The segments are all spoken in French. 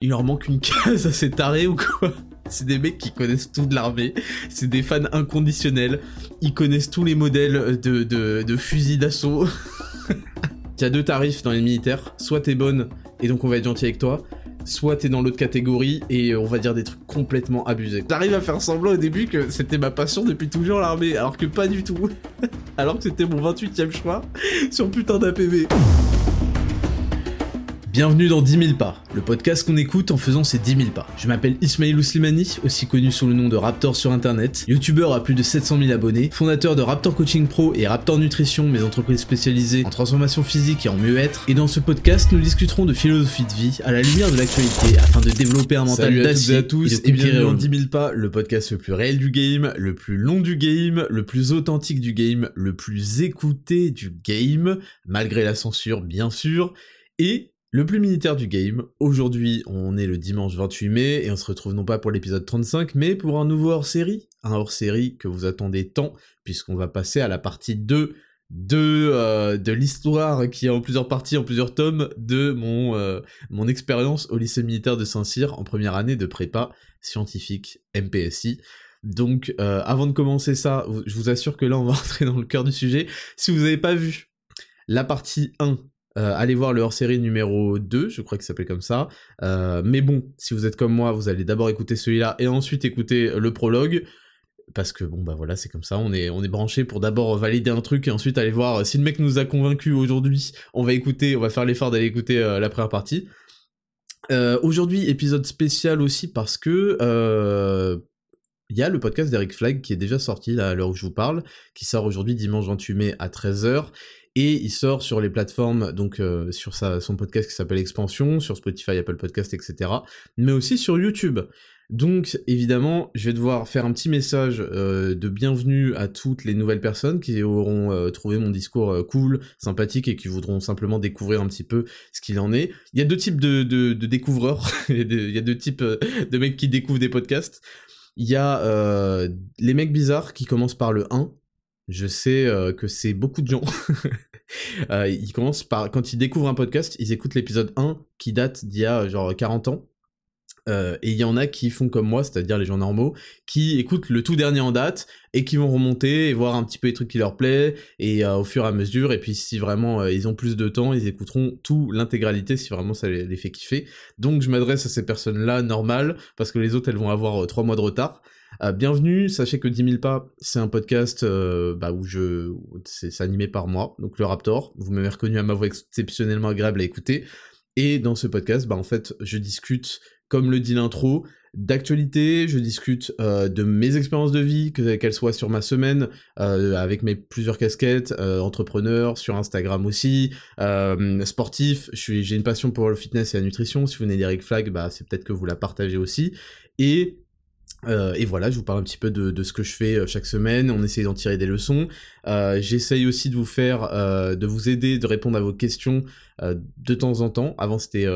il leur manque une case à ces tarés ou quoi? C'est des mecs qui connaissent tout de l'armée, c'est des fans inconditionnels, ils connaissent tous les modèles de, de, fusils d'assaut. Il y a deux tarifs dans les militaires, soit t'es bonne et donc on va être gentil avec toi, soit t'es dans l'autre catégorie et on va dire des trucs complètement abusés. J'arrive à faire semblant au début que c'était ma passion depuis toujours l'armée, alors que pas du tout. alors que c'était mon 28ème choix sur putain d'APV. Bienvenue dans 10 000 pas, le podcast qu'on écoute en faisant ces 10 000 pas. Je m'appelle Ismail Ouslimani, aussi connu sous le nom de Raptor sur internet, youtubeur à plus de 700 000 abonnés, fondateur de Raptor Coaching Pro et Raptor Nutrition, mes entreprises spécialisées en transformation physique et en mieux-être. Et dans ce podcast, nous discuterons de philosophie de vie à la lumière de l'actualité afin de développer un mental d'acier. à, tous. Et, bienvenue dans 10 000 pas, le podcast le plus réel du game, le plus long du game, le plus authentique du game, le plus écouté du game, malgré la censure bien sûr, et le plus militaire du game, aujourd'hui on est le dimanche 28 mai et on se retrouve non pas pour l'épisode 35 mais pour un nouveau hors-série, un hors-série que vous attendez tant puisqu'on va passer à la partie 2 de, euh, de l'histoire qui est en plusieurs parties, en plusieurs tomes de mon, euh, mon expérience au lycée militaire de Saint-Cyr en première année de prépa scientifique MPSI. Donc euh, avant de commencer ça, je vous assure que là on va rentrer dans le cœur du sujet. Si vous n'avez pas vu la partie 1 euh, allez voir le hors-série numéro 2, je crois qu'il s'appelait comme ça. Euh, mais bon, si vous êtes comme moi, vous allez d'abord écouter celui-là et ensuite écouter le prologue. Parce que bon bah voilà, c'est comme ça, on est, on est branché pour d'abord valider un truc et ensuite aller voir si le mec nous a convaincu aujourd'hui, on va écouter, on va faire l'effort d'aller écouter euh, la première partie. aujourd'hui, épisode spécial aussi parce que il y a le podcast d'Eric Flag qui est déjà sorti là, à l'heure où je vous parle, qui sort aujourd'hui dimanche 28 mai à 13h, et il sort sur les plateformes, donc euh, sur son podcast qui s'appelle Expansion, sur Spotify, Apple Podcast, etc., mais aussi sur YouTube. Donc évidemment, je vais devoir faire un petit message euh, de bienvenue à toutes les nouvelles personnes qui auront euh, trouvé mon discours cool, sympathique et qui voudront simplement découvrir un petit peu ce qu'il en est. Il y a deux types de, découvreurs, il y a deux types de mecs qui découvrent des podcasts. Il y a les mecs bizarres qui commencent par le 1, je sais que c'est beaucoup de gens. euh, ils quand ils découvrent un podcast, ils écoutent l'épisode 1 qui date d'il y a genre 40 ans. Euh, et il y en a qui font comme moi, c'est-à-dire les gens normaux, qui écoutent le tout dernier en date et qui vont remonter et voir un petit peu les trucs qui leur plaisent et euh, au fur et à mesure. Et puis si vraiment ils ont plus de temps, ils écouteront tout l'intégralité si vraiment ça les, fait kiffer. Donc je m'adresse à ces personnes-là normales parce que les autres elles vont avoir trois mois de retard. Euh, bienvenue, sachez que 10 000 pas, c'est un podcast euh, bah, où je, c'est animé par moi, donc le Raptor. Vous m'avez reconnu à ma voix exceptionnellement agréable à écouter. Et dans ce podcast, bah en fait, je discute, comme le dit l'intro, d'actualité, je discute euh, de mes expériences de vie, qu'elles soient sur ma semaine, avec mes plusieurs casquettes, entrepreneur, sur Instagram aussi, sportif, j'ai une passion pour le fitness et la nutrition, si vous venez d'Eric Flag, bah, c'est peut-être que vous la partagez aussi, et euh, et voilà, je vous parle un petit peu de, ce que je fais euh, chaque semaine, on essaie d'en tirer des leçons. Euh, j'essaye aussi de vous faire, de vous aider, de répondre à vos questions de temps en temps. Avant c'était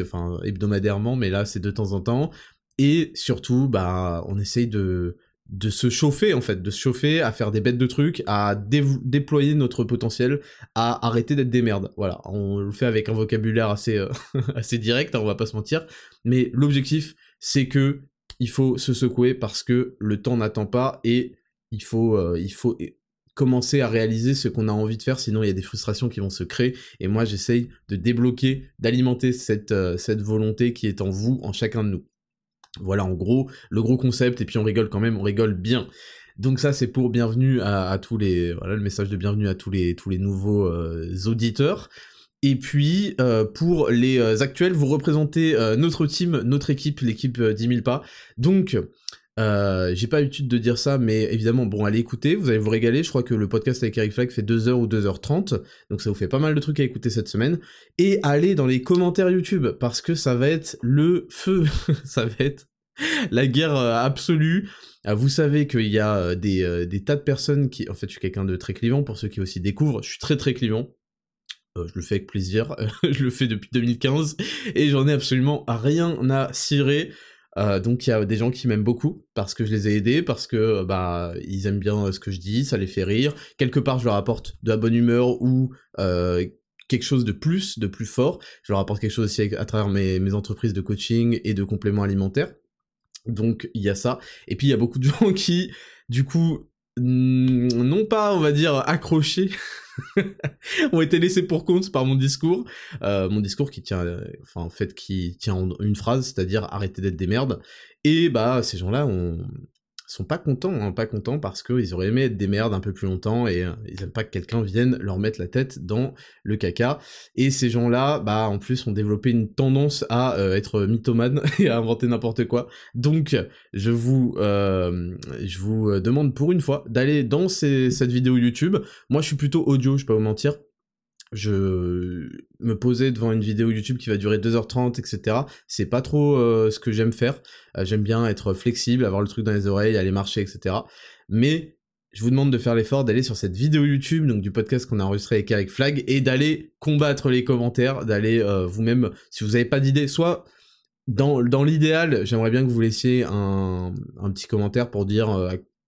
enfin, hebdomadairement, mais là c'est de temps en temps. Et surtout, bah, on essaye de, de se chauffer en fait, de se chauffer, à faire des bêtes de trucs, à déployer notre potentiel, à arrêter d'être des merdes. Voilà, on le fait avec un vocabulaire assez, assez direct, hein, on va pas se mentir. Mais l'objectif, c'est que il faut se secouer parce que le temps n'attend pas et il faut, euh, il faut commencer à réaliser ce qu'on a envie de faire, sinon il y a des frustrations qui vont se créer. Et moi, j'essaye de débloquer, d'alimenter cette, euh, cette volonté qui est en vous, en chacun de nous. Voilà, en gros, le gros concept, et puis on rigole quand même, on rigole bien. Donc ça, c'est pour bienvenue à, tous les, voilà, le message de bienvenue à tous les, tous les nouveaux euh, auditeurs. Et puis, euh, pour les euh, actuels, vous représentez euh, notre team, notre équipe, l'équipe 10 000 pas. Donc, j'ai pas l'habitude de dire ça, mais évidemment, bon, allez écouter, vous allez vous régaler. Je crois que le podcast avec Eric Flag fait 2h ou 2h30, donc ça vous fait pas mal de trucs à écouter cette semaine. Et allez dans les commentaires YouTube, parce que ça va être le feu, ça va être la guerre absolue. Vous savez qu'il y a des, des, tas de personnes qui... En fait, je suis quelqu'un de très clivant, pour ceux qui aussi découvrent, je suis très très clivant. Euh, je le fais avec plaisir, je le fais depuis 2015 et j'en ai absolument rien à cirer. Euh, donc il y a des gens qui m'aiment beaucoup parce que je les ai aidés, parce que bah ils aiment bien ce que je dis, ça les fait rire. Quelque part je leur apporte de la bonne humeur ou euh, quelque chose de plus, de plus fort. Je leur apporte quelque chose aussi à travers mes, entreprises de coaching et de compléments alimentaires. Donc il y a ça. Et puis il y a beaucoup de gens qui, du coup, non pas, on va dire, accrochés, ont été laissés pour compte par mon discours. Euh, mon discours qui tient, euh, enfin en fait, qui tient en une phrase, c'est-à-dire arrêtez d'être des merdes. Et bah ces gens-là ont, sont pas contents, hein, pas contents parce qu'ils auraient aimé être des merdes un peu plus longtemps et euh, ils aiment pas que quelqu'un vienne leur mettre la tête dans le caca. Et ces gens-là, bah en plus ont développé une tendance à euh, être mythomane et à inventer n'importe quoi. Donc je vous, euh, je vous demande pour une fois d'aller dans cette vidéo YouTube. Moi je suis plutôt audio, je vais pas vous mentir je me posais devant une vidéo YouTube qui va durer 2h30, etc. C'est pas trop euh, ce que j'aime faire. Euh, j'aime bien être flexible, avoir le truc dans les oreilles, aller marcher, etc. Mais je vous demande de faire l'effort d'aller sur cette vidéo YouTube, donc du podcast qu'on a enregistré avec Eric Flag, et d'aller combattre les commentaires, d'aller euh, vous-même, si vous n'avez pas d'idée, soit dans, l'idéal, j'aimerais bien que vous laissiez un petit commentaire pour dire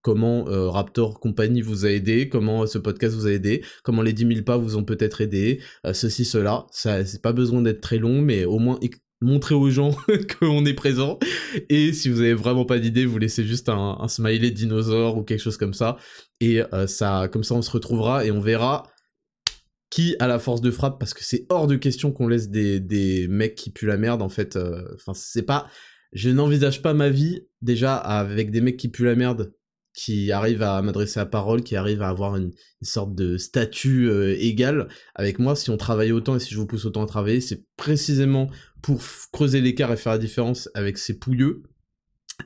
comment euh, Raptor Company vous a aidé, comment ce podcast vous a aidé, comment les 10 000 pas vous ont peut-être aidé, euh, ceci, cela. Ça, c'est pas besoin d'être très long, mais au moins montrer aux gens qu'on est présent. Et si vous avez vraiment pas d'idée, vous laissez juste un, smiley dinosaure ou quelque chose comme ça. Et euh, ça, comme ça, on se retrouvera et on verra qui a la force de frappe parce que c'est hors de question qu'on laisse des, des mecs qui puent la merde en fait. Enfin, c'est pas. Je n'envisage pas ma vie déjà avec des mecs qui puent la merde qui arrive à m'adresser à parole, qui arrive à avoir une, sorte de statut euh, égal avec moi. Si on travaille autant et si je vous pousse autant à travailler, c'est précisément pour creuser l'écart et faire la différence avec ces pouilleux.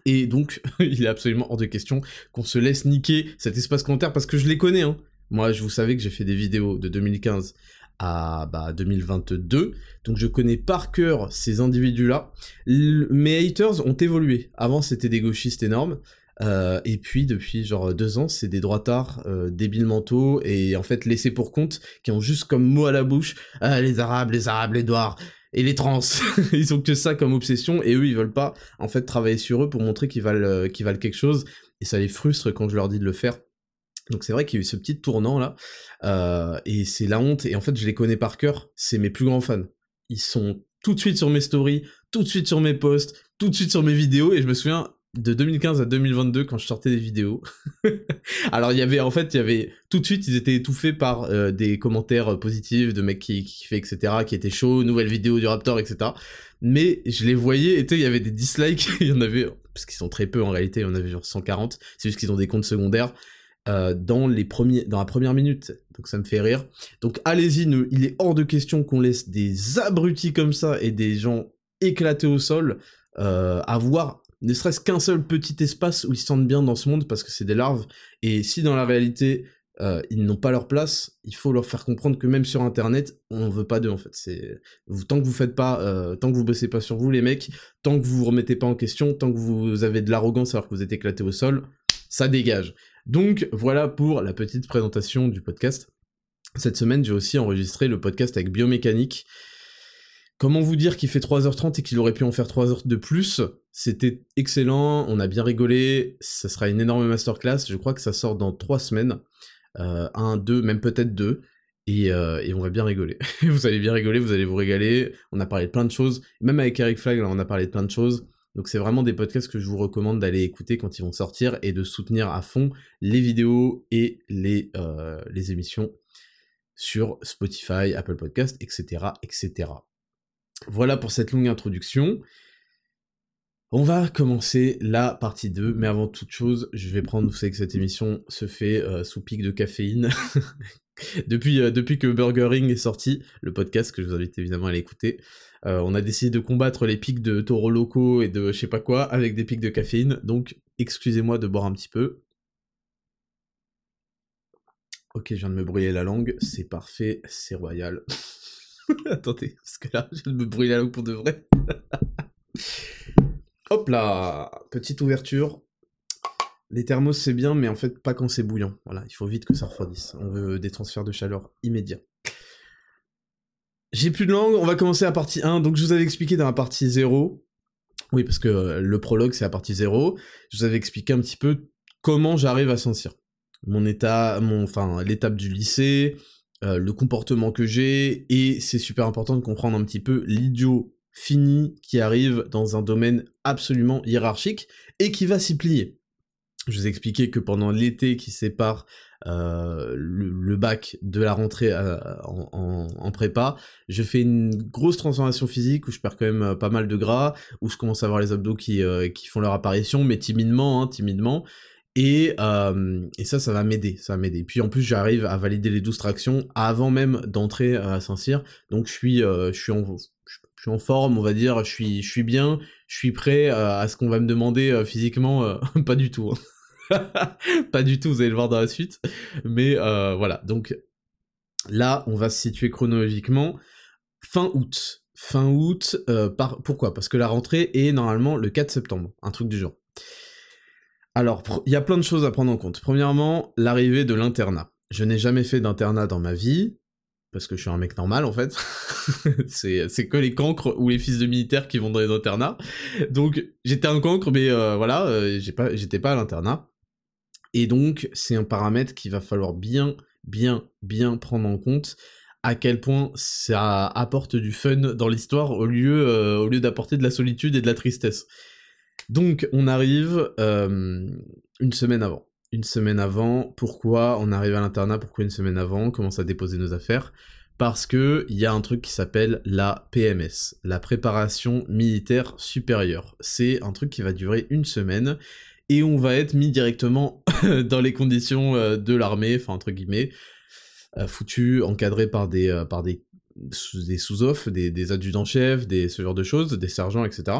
Et donc, il est absolument hors de question qu'on se laisse niquer cet espace commentaire parce que je les connais. Hein. Moi, je vous savais que j'ai fait des vidéos de 2015 à bah, 2022, donc je connais par cœur ces individus-là. Mes haters ont évolué. Avant, c'était des gauchistes énormes. Euh, et puis depuis genre deux ans, c'est des droitards euh, débiles mentaux et en fait laissés pour compte qui ont juste comme mot à la bouche ah, les arabes, les arabes, les noirs et les trans. ils ont que ça comme obsession et eux ils veulent pas en fait travailler sur eux pour montrer qu'ils valent euh, qu'ils valent quelque chose et ça les frustre quand je leur dis de le faire. Donc c'est vrai qu'il y a eu ce petit tournant là euh, et c'est la honte et en fait je les connais par cœur, c'est mes plus grands fans. Ils sont tout de suite sur mes stories, tout de suite sur mes posts, tout de suite sur mes vidéos et je me souviens de 2015 à 2022 quand je sortais des vidéos. Alors il y avait en fait il y avait tout de suite ils étaient étouffés par euh, des commentaires positifs de mecs qui qui fait etc qui étaient chauds nouvelle vidéo du Raptor etc. Mais je les voyais et tu il y avait des dislikes. Il y en avait parce qu'ils sont très peu en réalité. Il y en avait genre 140 c'est juste qu'ils ont des comptes secondaires euh, dans les premiers dans la première minute. Donc ça me fait rire. Donc allez-y il est hors de question qu'on laisse des abrutis comme ça et des gens éclatés au sol euh, avoir ne serait-ce qu'un seul petit espace où ils se sentent bien dans ce monde parce que c'est des larves. Et si dans la réalité, euh, ils n'ont pas leur place, il faut leur faire comprendre que même sur internet, on veut pas d'eux en fait. Tant que vous faites pas, euh, tant que vous bossez pas sur vous les mecs, tant que vous vous remettez pas en question, tant que vous avez de l'arrogance alors que vous êtes éclaté au sol, ça dégage. Donc voilà pour la petite présentation du podcast. Cette semaine, j'ai aussi enregistré le podcast avec Biomécanique. Comment vous dire qu'il fait 3h30 et qu'il aurait pu en faire 3 h de plus? C'était excellent, on a bien rigolé, ça sera une énorme masterclass, je crois que ça sort dans 3 semaines. Euh, un, deux, même peut-être deux. Euh, et, on va bien rigoler. vous allez bien rigoler, vous allez vous régaler. On a parlé de plein de choses. Même avec Eric Flag, on a parlé de plein de choses. Donc c'est vraiment des podcasts que je vous recommande d'aller écouter quand ils vont sortir et de soutenir à fond les vidéos et les, euh, émissions sur Spotify, Apple Podcast, etc., etc. Voilà pour cette longue introduction. On va commencer la partie 2, mais avant toute chose, je vais prendre, vous savez que cette émission se fait euh, sous pic de caféine. depuis, euh, depuis que Burgering est sorti, le podcast que je vous invite évidemment à l'écouter, euh, on a décidé de combattre les pics de taureaux locaux et de je sais pas quoi avec des pics de caféine, donc excusez-moi de boire un petit peu. Ok, je viens de me brouiller la langue, c'est parfait, c'est royal. Attendez, parce que là, je me brûler la langue pour de vrai. Hop là Petite ouverture. Les thermos, c'est bien, mais en fait, pas quand c'est bouillant. Voilà, il faut vite que ça refroidisse. On veut des transferts de chaleur immédiats. J'ai plus de langue, on va commencer la partie 1. Donc, je vous avais expliqué dans la partie 0. Oui, parce que euh, le prologue, c'est la partie 0. Je vous avais expliqué un petit peu comment j'arrive à sentir. Mon état, mon, enfin, l'étape du lycée, le comportement que j'ai, et c'est super important de comprendre un petit peu l'idiot fini qui arrive dans un domaine absolument hiérarchique et qui va s'y plier. Je vous ai expliqué que pendant l'été qui sépare euh, le, bac de la rentrée euh, en, prépa, je fais une grosse transformation physique où je perds quand même euh, pas mal de gras, où je commence à avoir les abdos qui, qui font leur apparition, mais timidement, hein, timidement. Et, et, ça, ça va m'aider, ça va m'aider. Puis en plus, j'arrive à valider les 12 tractions avant même d'entrer à Saint-Cyr. Donc je suis, je suis en, je suis en forme, on va dire, je suis, je suis bien, je suis prêt à ce qu'on va me demander physiquement, pas du tout. Hein. pas du tout, vous allez le voir dans la suite. Mais euh, voilà, donc là, on va se situer chronologiquement fin août. Fin août, euh, par... pourquoi? Parce que la rentrée est normalement le 4 septembre, un truc du genre. Alors, il y a plein de choses à prendre en compte. Premièrement, l'arrivée de l'internat. Je n'ai jamais fait d'internat dans ma vie, parce que je suis un mec normal en fait. c'est que les cancres ou les fils de militaires qui vont dans les internats. Donc j'étais un cancre, mais euh, voilà, j'étais pas à l'internat. Et donc, c'est un paramètre qu'il va falloir bien, bien, bien prendre en compte à quel point ça apporte du fun dans l'histoire au lieu, euh, au lieu d'apporter de la solitude et de la tristesse. Donc, on arrive euh, une semaine avant. Une semaine avant, pourquoi on arrive à l'internat, pourquoi une semaine avant, on commence à déposer nos affaires? Parce que il y a un truc qui s'appelle la PMS, la préparation militaire supérieure. C'est un truc qui va durer une semaine et on va être mis directement dans les conditions euh, de l'armée, enfin entre guillemets, euh, foutu, encadré par des, par des, des sous-offs, des, adjudants-chefs, des, ce genre de choses, des sergents, etc.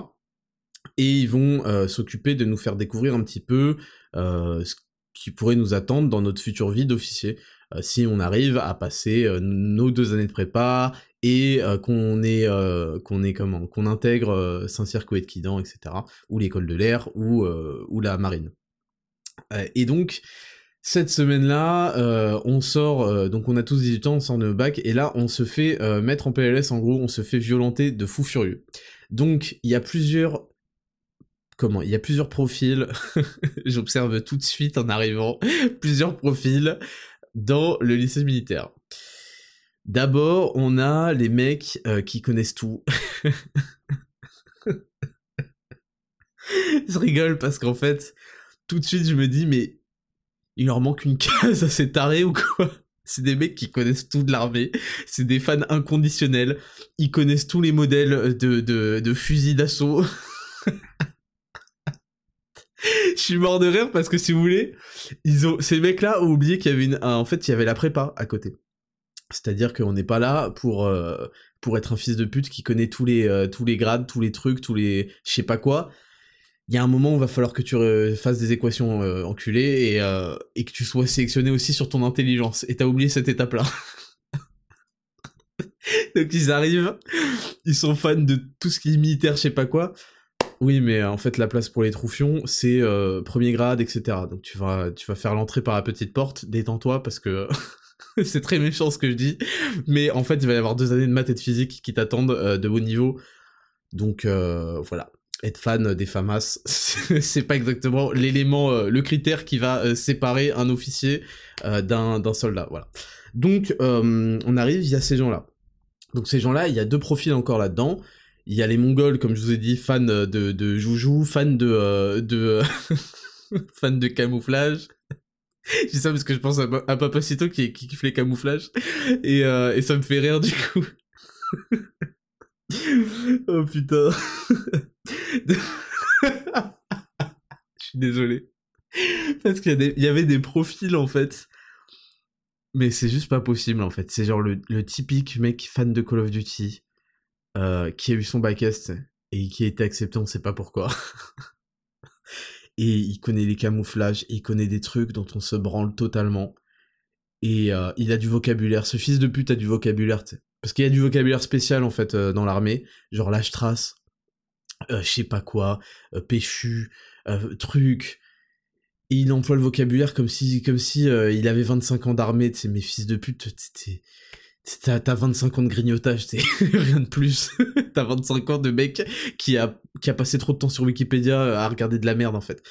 Et ils vont s'occuper de nous faire découvrir un petit peu ce qui pourrait nous attendre dans notre future vie d'officier. si on arrive à passer nos deux années de prépa et euh, qu'on est euh, qu'on est comment qu'on intègre euh, Saint-Cyr de Quidan etc ou l'école de l'air ou ou la marine et donc cette semaine-là, on sort, donc on a tous 18 ans, on sort de bac, et là on se fait mettre en PLS, en gros, on se fait violenter de fou furieux. Donc il y a plusieurs comment? Il y a plusieurs profils, j'observe tout de suite en arrivant, plusieurs profils dans le lycée militaire. D'abord, on a les mecs euh, qui connaissent tout. je rigole parce qu'en fait, tout de suite, je me dis, mais il leur manque une case à ces tarés ou quoi? C'est des mecs qui connaissent tout de l'armée, c'est des fans inconditionnels, ils connaissent tous les modèles de, de, fusils d'assaut. je suis mort de rire parce que si vous voulez, ils ont ces mecs-là ont oublié qu'il y avait une, en fait, il y avait la prépa à côté. C'est-à-dire qu'on n'est pas là pour, euh, pour être un fils de pute qui connaît tous les, euh, tous les grades, tous les trucs, tous les je sais pas quoi. Il y a un moment où il va falloir que tu fasses des équations euh, enculées et, et que tu sois sélectionné aussi sur ton intelligence. Et t'as oublié cette étape-là. Donc ils arrivent, ils sont fans de tout ce qui est militaire, je sais pas quoi. Oui, mais en fait, la place pour les troufions, c'est premier grade, etc. Donc tu vas, tu vas faire l'entrée par la petite porte, détends-toi parce que c'est très méchant ce que je dis, mais en fait, il va y avoir deux années de maths et de physique qui t'attendent euh, de haut niveau. Donc euh, voilà, être fan des FAMAS, c'est pas exactement l'élément, euh, le critère qui va séparer un officier d'un soldat. Voilà. Donc on arrive, il y a ces gens-là. Donc ces gens-là, il y a deux profils encore là-dedans. Il y a les Mongols, comme je vous ai dit, fans de, de Joujou, fans de, de fans de camouflage, je dis ça parce que je pense à, à Papacito qui, qui kiffe les camouflages. Et, euh, et ça me fait rire du coup. oh putain. je suis désolé. Parce qu'il y, y, avait des profils en fait. Mais c'est juste pas possible en fait. C'est genre le, le, typique mec fan de Call of Duty euh, qui a eu son back et qui a été accepté, on sait pas pourquoi et il connaît les camouflages, il connaît des trucs dont on se branle totalement. Et euh, il a du vocabulaire. Ce fils de pute a du vocabulaire, Parce qu'il y a du vocabulaire spécial, en fait, euh, dans l'armée. Genre lâche trace, euh, je sais pas quoi, péchu, truc. Et il emploie le vocabulaire comme si, comme si il avait 25 ans d'armée, tu mes fils de pute, T'as 25 ans de grignotage, c'est rien de plus. T'as 25 ans de mec qui a, passé trop de temps sur Wikipédia à regarder de la merde en fait.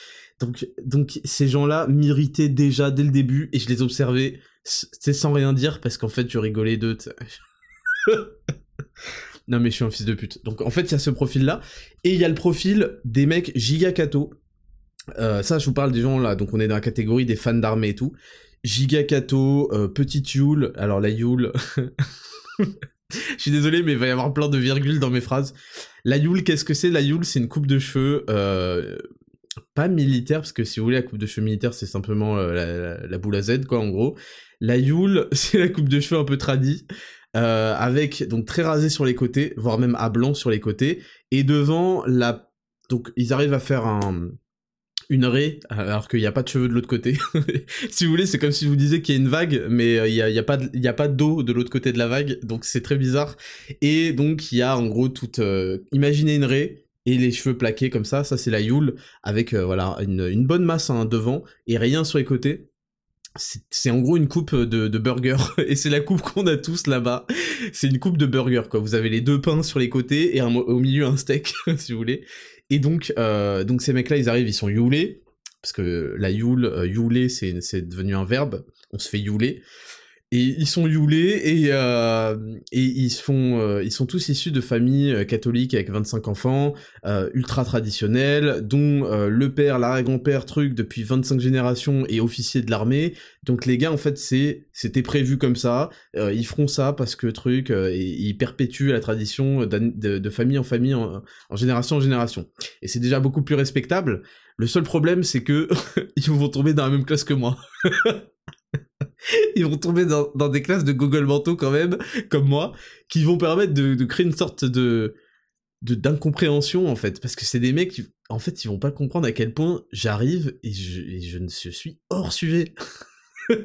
Donc, ces gens-là m'irritaient déjà dès le début et je les observais c'est sans rien dire parce qu'en fait je rigolais d'eux. non mais je suis un fils de pute. Donc en fait il y a ce profil là et il y a le profil des mecs giga euh, ça je vous parle des gens là, donc on est dans la catégorie des fans d'armée et tout. Giga Kato, euh, Petite Yule, alors la Yule... je suis désolé mais il va y avoir plein de virgules dans mes phrases. La Yule, qu'est-ce que c'est? La Yule c'est une coupe de cheveux... Euh, pas militaire, parce que si vous voulez, la coupe de cheveux militaire, c'est simplement la, boule à Z, quoi, en gros. La Yule, c'est la coupe de cheveux un peu tradie, euh, avec donc très rasé sur les côtés, voire même à blanc sur les côtés, et devant la... Donc ils arrivent à faire un, une raie, alors qu'il n'y a pas de cheveux de l'autre côté. si vous voulez, c'est comme si je vous disais qu'il y a une vague, mais euh, il n'y a, y a, pas y a pas d'eau de l'autre côté de la vague, donc c'est très bizarre. Et donc il y a en gros toute... Euh, imaginez une raie, et les cheveux plaqués comme ça, ça c'est la Yule, avec voilà une, une bonne masse hein, devant, et rien sur les côtés c'est en gros une coupe de, de burger et c'est la coupe qu'on a tous là-bas. C'est une coupe de burger quoi. Vous avez les deux pains sur les côtés et au milieu un steak si vous voulez. Et donc euh, donc ces mecs-là ils arrivent ils sont youlés parce que la youle euh, c'est c'est devenu un verbe. On se fait youler et ils sont youlés et, euh, et ils, font, euh, ils sont tous issus de familles euh, catholiques avec 25 enfants, euh, ultra traditionnelles, dont euh, le père, l'arrière-grand-père, truc, depuis 25 générations est officier de l'armée. Donc les gars, en fait, c'est c'était prévu comme ça. ils feront ça parce que truc, ils perpétuent la tradition de, de, famille en famille, en, en génération en génération. Et c'est déjà beaucoup plus respectable. Le seul problème, c'est que ils vont tomber dans la même classe que moi. ils vont tomber dans, des classes de Google Manteau quand même, comme moi, qui vont permettre de, créer une sorte de d'incompréhension en fait. Parce que c'est des mecs qui en fait ils vont pas comprendre à quel point j'arrive et je, je, suis hors sujet.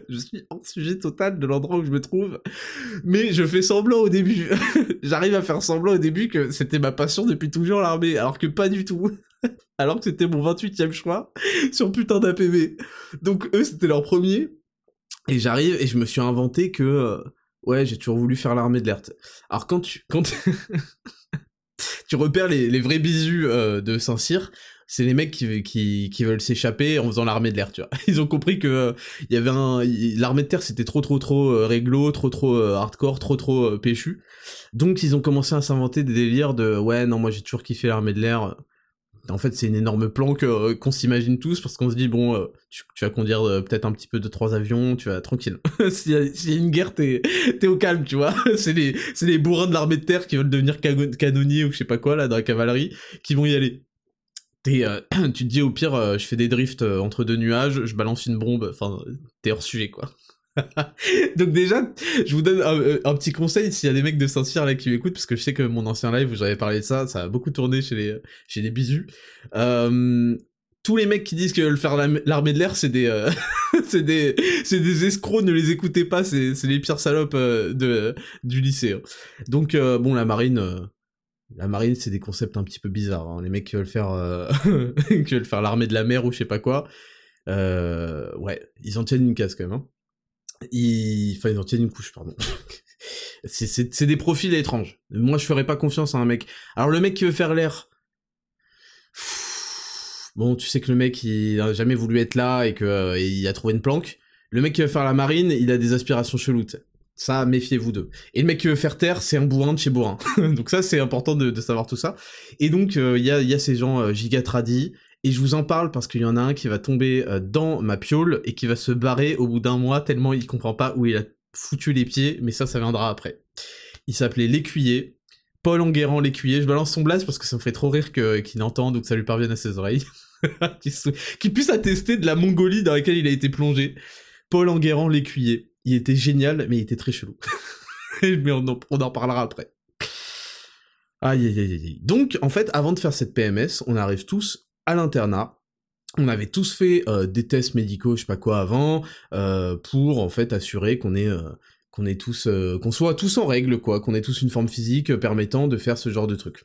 Je suis hors sujet total de l'endroit où je me trouve. Mais je fais semblant au début. J'arrive à faire semblant au début que c'était ma passion depuis toujours l'armée alors que pas du tout. Alors que c'était mon 28e choix sur putain d'APB donc eux c'était leur premier et j'arrive et je me suis inventé que euh, ouais, j'ai toujours voulu faire l'armée de l'air. Alors quand tu quand tu repères les, vrais bisous euh, de Saint-Cyr, c'est les mecs qui, veulent s'échapper en faisant l'armée de l'air, tu vois. Ils ont compris que il y avait un l'armée de terre c'était trop trop trop euh, réglo, trop trop hardcore, trop trop péchu. Donc ils ont commencé à s'inventer des délires de ouais, non, moi j'ai toujours kiffé l'armée de l'air en fait, c'est une énorme planque euh, qu'on s'imagine tous parce qu'on se dit bon, euh, tu, vas conduire euh, peut-être un petit peu de trois avions, tu vas tranquille. S'il y, a une guerre, t'es es au calme, tu vois. c'est les c'est bourrins de l'armée de terre qui veulent devenir canonniers ou je sais pas quoi là dans la cavalerie qui vont y aller. Et tu te dis au pire, je fais des drifts entre deux nuages, je balance une bombe, enfin, t'es hors sujet quoi. Donc déjà, je vous donne un, petit conseil s'il y a des mecs de Saint-Cyr là qui m'écoutent, parce que je sais que mon ancien live où j'avais parlé de ça, ça a beaucoup tourné chez les, chez les bisous. Euh, tous les mecs qui disent qu'ils veulent faire l'armée de l'air, c'est des, euh, c'est des, des escrocs, ne les écoutez pas, c'est, les pires salopes euh, de, du lycée. Hein. Donc bon, la marine, la marine, c'est des concepts un petit peu bizarres. Hein. Les mecs qui veulent faire, qui veulent faire l'armée de la mer ou je sais pas quoi, ouais, ils en tiennent une case quand même. Hein il... Enfin, ils en tiennent une couche, pardon. c'est des profils étranges. Moi, je ferais pas confiance à un mec. Alors, le mec qui veut faire l'air... Bon, tu sais que le mec, il a jamais voulu être là et que euh, a trouvé une planque. Le mec qui veut faire la marine, il a des aspirations cheloues. Ça, méfiez-vous d'eux. Et le mec qui veut faire terre, c'est un bourrin de chez bourrin. donc ça, c'est important de, de, savoir tout ça. Et donc, euh, il y, a, y, a, ces gens euh, giga tradis et je vous en parle parce qu'il y en a un qui va tomber euh, dans ma piole et qui va se barrer au bout d'un mois tellement il comprend pas où il a foutu les pieds, mais ça, ça viendra après. Il s'appelait l'écuyer, Paul Enguerrand l'écuyer. Je balance son blast parce que ça me fait trop rire qu'il entende ou que ça lui parvienne à ses oreilles. qui, puisse attester de la Mongolie dans laquelle il a été plongé. Paul Enguerrand l'écuyer. Il était génial, mais il était très chelou. mais on en, on en parlera après. Aïe aïe aïe aïe. Donc, en fait, avant de faire cette PMS, on arrive tous à l'internat. On avait tous fait euh, des tests médicaux, je sais pas quoi avant, euh, pour en fait assurer qu'on est euh, tous, qu'on soit tous en règle, quoi, qu'on ait tous une forme physique permettant de faire ce genre de truc.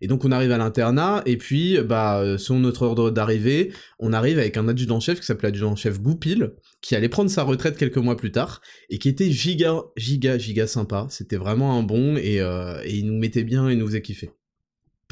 Et donc on arrive à l'internat, et puis, bah, selon notre ordre d'arrivée, on arrive avec un adjudant-chef qui s'appelait adjudant-chef Goupil, qui allait prendre sa retraite quelques mois plus tard, et qui était giga, giga, giga sympa. C'était vraiment un bon, et, et il nous mettait bien, et nous faisait kiffer.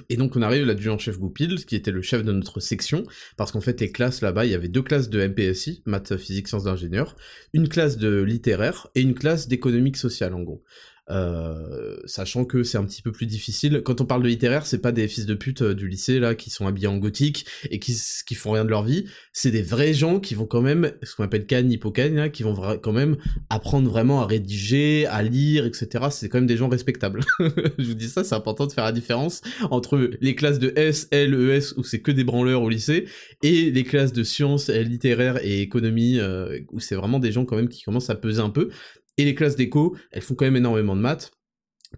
Et donc on arrive l'adjudant-chef Goupil, qui était le chef de notre section, parce qu'en fait les classes là-bas, il y avait deux classes de MPSI, maths, physique, sciences d'ingénieur, une classe de littéraire et une classe d'économique sociale en gros. Euh, sachant que c'est un petit peu plus difficile. Quand on parle de littéraire, c'est pas des fils de pute euh, du lycée là qui sont habillés en gothique et qui, font rien de leur vie. C'est des vrais gens qui vont quand même, ce qu'on appelle can, hypocan, qui vont quand même apprendre vraiment à rédiger, à lire, etc. C'est quand même des gens respectables. Je vous dis ça, c'est important de faire la différence entre les classes de S, L, ES où c'est que des branleurs au lycée et les classes de sciences, littéraires et économie euh, où c'est vraiment des gens quand même qui commencent à peser un peu. Et les classes d'éco, elles font quand même énormément de maths,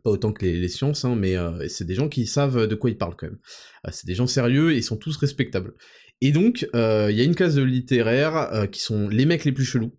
pas autant que les, sciences, hein, mais euh, c'est des gens qui savent de quoi ils parlent quand même. Euh, c'est des gens sérieux et ils sont tous respectables. Et donc, euh, il y a une classe de littéraires qui sont les mecs les plus chelous.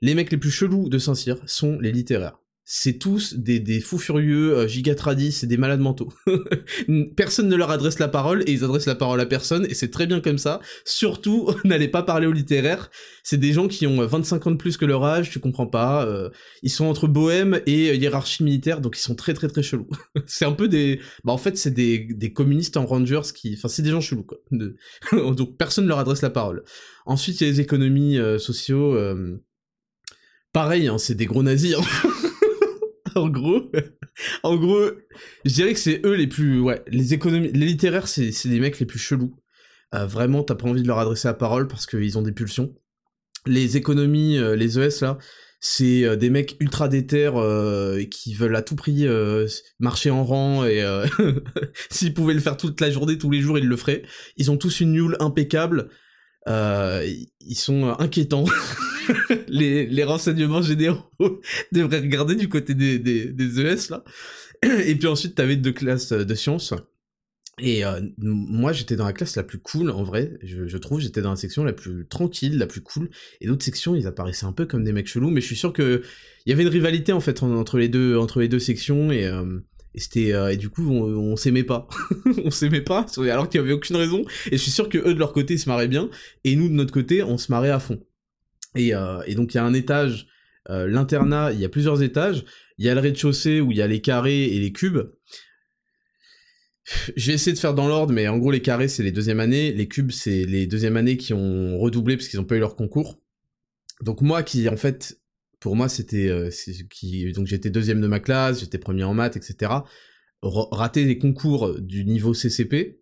Les mecs les plus chelous de Saint-Cyr sont les littéraires c'est tous des, des, fous furieux, euh, gigatradis, c'est des malades mentaux. personne ne leur adresse la parole et ils adressent la parole à personne et c'est très bien comme ça. Surtout, n'allez pas parler aux littéraires. C'est des gens qui ont 25 ans de plus que leur âge, tu comprends pas. Euh, ils sont entre bohème et hiérarchie militaire, donc ils sont très très très chelous. c'est un peu des... Bah en fait c'est des, des communistes en rangers qui... Enfin c'est des gens chelous quoi. donc personne ne leur adresse la parole. Ensuite il y a les économies euh, sociaux... Euh, pareil, hein, c'est des gros nazis. Hein. en gros, en gros, je dirais que c'est eux les plus, ouais, les économies, les littéraires, c'est, les mecs les plus chelous. Euh, vraiment, t'as pas envie de leur adresser la parole parce qu'ils ont des pulsions. Les économies, euh, les ES là, c'est euh, des mecs ultra déter qui veulent à tout prix marcher en rang et s'ils pouvaient le faire toute la journée, tous les jours, ils le feraient. Ils ont tous une nulle impeccable. Ils sont inquiétants. les, les, renseignements généraux devraient regarder du côté des, des, des ES, là. Et puis ensuite, t'avais deux classes de sciences. Et euh, moi, j'étais dans la classe la plus cool, en vrai, je, je trouve. J'étais dans la section la plus tranquille, la plus cool. Et d'autres sections, ils apparaissaient un peu comme des mecs chelous. Mais je suis sûr que il y avait une rivalité, en fait, entre les deux, entre les deux sections. Et, euh, et c'était euh, et du coup, on, s'aimait pas. on s'aimait pas, alors qu'il y avait aucune raison. Et je suis sûr que eux, de leur côté, ils se marraient bien. Et nous, de notre côté, on se marrait à fond. Euh, et, donc il y a un étage, euh, l'internat, il y a plusieurs étages. Il y a le rez-de-chaussée où il y a les carrés et les cubes. J'ai essayé de faire dans l'ordre, mais en gros les carrés c'est les deuxièmes années, les cubes c'est les deuxièmes années qui ont redoublé parce qu'ils ont pas eu leur concours. Donc moi qui en fait, pour moi c'était, euh, donc j'étais deuxième de ma classe, j'étais premier en maths, etc. rater les concours du niveau CCP,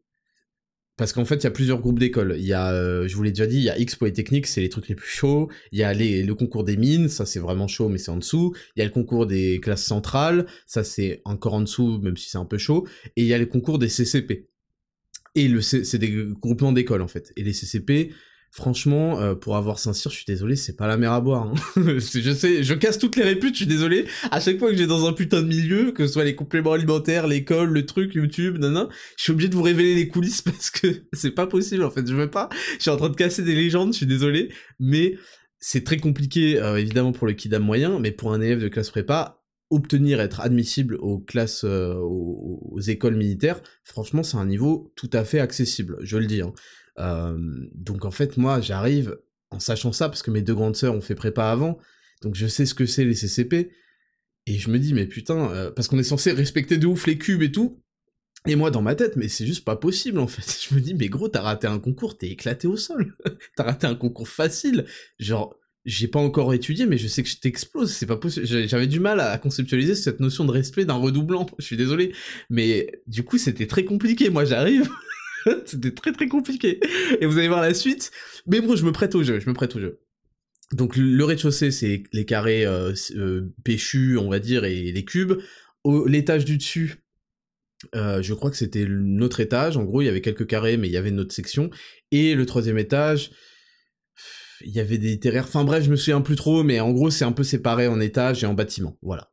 parce qu'en fait, il y a plusieurs groupes d'écoles. Il y a, euh, je vous l'ai déjà dit, il y a X Polytechnique, c'est les trucs les plus chauds. Il y a le concours des mines, ça c'est vraiment chaud, mais c'est en dessous. Il y a le concours des classes centrales, ça c'est encore en dessous, même si c'est un peu chaud. Et il y a le concours des CCP. Et c'est des groupements d'écoles en fait. Et les CCP, Franchement, euh, pour avoir Saint-Cyr, je suis désolé, c'est pas la mer à boire. Hein. je sais, je casse toutes les réputes, je suis désolé. À chaque fois que j'ai dans un putain de milieu, que ce soit les compléments alimentaires, l'école, le truc, YouTube, non, je suis obligé de vous révéler les coulisses parce que c'est pas possible en fait. Je veux pas. Je suis en train de casser des légendes, je suis désolé, mais c'est très compliqué euh, évidemment pour le kidam moyen, mais pour un élève de classe prépa, obtenir être admissible aux classes, euh, aux, écoles militaires, franchement, c'est un niveau tout à fait accessible, je le dis. Hein. Donc en fait, moi, j'arrive en sachant ça, parce que mes deux grandes sœurs ont fait prépa avant, donc je sais ce que c'est les CCP, et je me dis, mais putain, parce qu'on est censé respecter de ouf les cubes et tout, et moi, dans ma tête, mais c'est juste pas possible, en fait. Je me dis, mais gros, t'as raté un concours, t'es éclaté au sol. t'as raté un concours facile. Genre, j'ai pas encore étudié, mais je sais que je t'explose, c'est pas possible. J'avais du mal à conceptualiser cette notion de respect d'un redoublant. Je suis désolé. Mais, du coup, c'était très compliqué. Moi, j'arrive. C'était très très compliqué. Et vous allez voir la suite. Mais bon, je me prête au jeu, je me prête au jeu. Donc le rez-de-chaussée, c'est les carrés euh, euh, péchus, on va dire, et les cubes. L'étage du dessus, euh, je crois que c'était notre étage. En gros, il y avait quelques carrés, mais il y avait notre section. Et le troisième étage, il y avait des littéraires. Enfin bref, je me souviens plus trop, mais en gros, c'est un peu séparé en étages et en bâtiments. Voilà.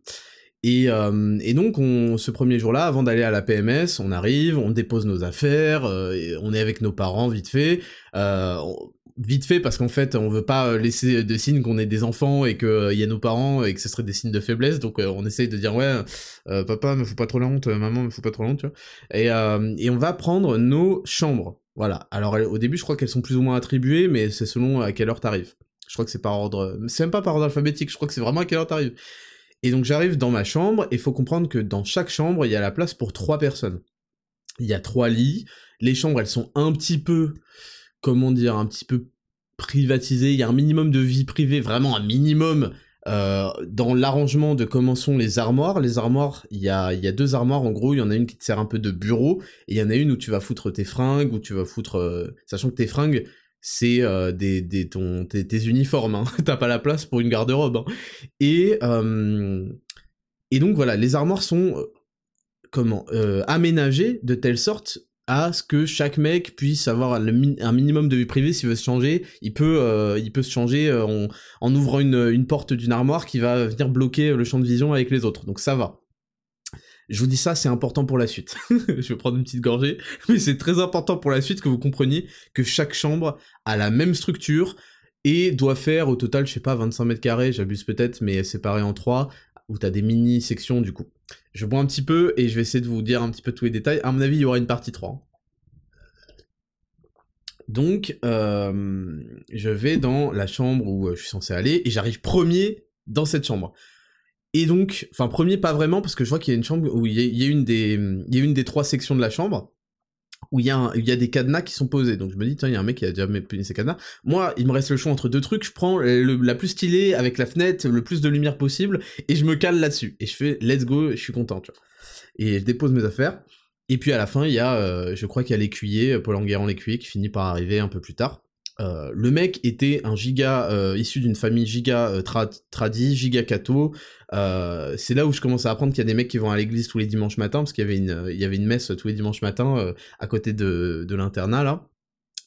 Et, euh, et, donc, on, ce premier jour-là, avant d'aller à la PMS, on arrive, on dépose nos affaires, euh, on est avec nos parents vite fait. Euh, vite fait parce qu'en fait on veut pas laisser de signes qu'on est des enfants et qu'il y a nos parents et que ce serait des signes de faiblesse. Donc on essaye de dire ouais papa me faut pas trop la honte maman me faut pas trop la honte tu vois. Et, et on va prendre nos chambres. Voilà. Alors au début je crois qu'elles sont plus ou moins attribuées mais c'est selon à quelle heure t'arrives. Je crois que c'est par ordre c'est même pas par ordre alphabétique je crois que c'est vraiment à quelle heure t'arrives et donc j'arrive dans ma chambre et faut comprendre que dans chaque chambre il y a la place pour trois personnes. Il y a trois lits. Les chambres elles sont un petit peu comment dire, un petit peu privatisé, il y a un minimum de vie privée, vraiment un minimum euh, dans l'arrangement de comment sont les armoires. Les armoires, il y a, y a deux armoires en gros, il y en a une qui te sert un peu de bureau, et il y en a une où tu vas foutre tes fringues, où tu vas foutre... Euh, sachant que tes fringues, c'est euh, des, des, ton, tes, uniformes, hein. t'as pas la place pour une garde-robe. Hein. Et, et donc voilà, les armoires sont comment aménagées de telle sorte à ce que chaque mec puisse avoir un minimum de vie privée s'il veut se changer. Il peut, euh, il peut se changer euh, en, ouvrant une, porte d'une armoire qui va venir bloquer le champ de vision avec les autres. Donc ça va. Je vous dis ça, c'est important pour la suite. je vais prendre une petite gorgée, mais c'est très important pour la suite que vous compreniez que chaque chambre a la même structure et doit faire au total, je sais pas, 25 mètres carrés, j'abuse peut-être, mais séparé en trois, où t'as des mini-sections du coup. Je bois un petit peu et je vais essayer de vous dire un petit peu tous les détails. À mon avis, il y aura une partie 3. Donc, euh, je vais dans la chambre où euh, je suis censé aller et j'arrive premier dans cette chambre. Et donc, enfin premier pas vraiment parce que je vois qu'il y a une chambre où il y a, une des, trois sections de la chambre où il y, a des cadenas qui sont posés. Donc je me dis, tiens, il y a un mec qui a déjà mis ces cadenas. Moi, il me reste le choix entre deux trucs. Je prends la plus stylée avec la fenêtre, le plus de lumière possible, et je me cale là-dessus. Et je fais, let's go, je suis content. Et je dépose mes affaires. Et puis à la fin, il y a, euh, je crois qu'il y a l'écuyer, Paul Enguerrand l'écuyer, qui finit par arriver un peu plus tard. Euh, le mec était un giga euh, issu d'une famille giga euh, tradi, giga catho. c'est là où je commence à apprendre qu'il y a des mecs qui vont à l'église tous les dimanches matins parce qu'il y avait une, y avait une messe tous les dimanches matins à côté de, de l'internat là.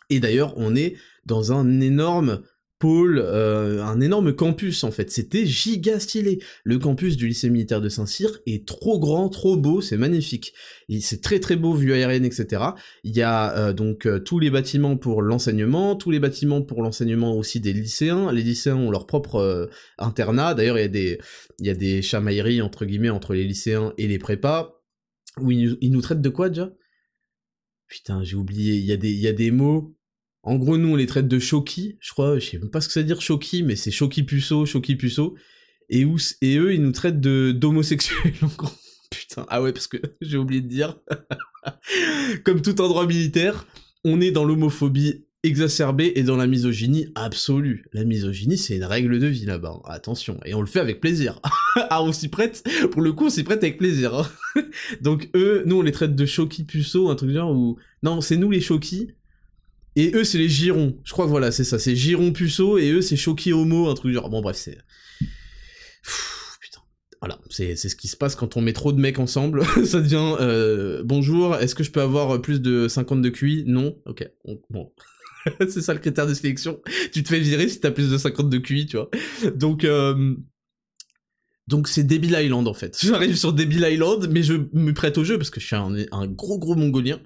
Et d'ailleurs, on est dans un énorme pôle, euh, un énorme campus en fait. C'était giga stylé. Le campus du lycée militaire de Saint-Cyr est trop grand, trop beau, c'est magnifique. C'est très très beau, vue aérienne, etc. Il y a euh, donc euh, tous les bâtiments pour l'enseignement, tous les bâtiments pour l'enseignement aussi des lycéens. Les lycéens ont leur propre internat. D'ailleurs, il y a des il y a des chamailleries entre guillemets entre les lycéens et les prépas où ils, nous traitent de quoi déjà? Putain, j'ai oublié. Il y a des il y a des mots en gros, nous, on les traite de choki, je crois, je sais même pas ce que ça veut dire choki, mais c'est choki puceau, choki puceau. Et, eux, ils nous traitent de d'homosexuels. Putain, ah ouais, parce que j'ai oublié de dire. Comme tout endroit militaire, on est dans l'homophobie exacerbée et dans la misogynie absolue. La misogynie, c'est une règle de vie là-bas. Attention. Et on le fait avec plaisir. ah, on s'y prête. Pour le coup, on s'y prête avec plaisir. Hein. Donc eux, nous, on les traite de choki puceau, un truc genre où... Non, c'est nous les choquis. Et eux, c'est les girons. Je crois que voilà, c'est ça. C'est giron puceau et eux, c'est choki homo, un truc genre. Bon, bref, c'est. putain. Voilà, c'est ce qui se passe quand on met trop de mecs ensemble. ça devient euh, bonjour, est-ce que je peux avoir plus de 50 de QI? Non Ok, bon. c'est ça le critère de sélection. Tu te fais virer si t'as plus de 50 de QI, tu vois. Donc, euh, donc c'est Debil Island en fait. J'arrive sur Debil Island, mais je me prête au jeu parce que je suis un, un gros gros mongolien.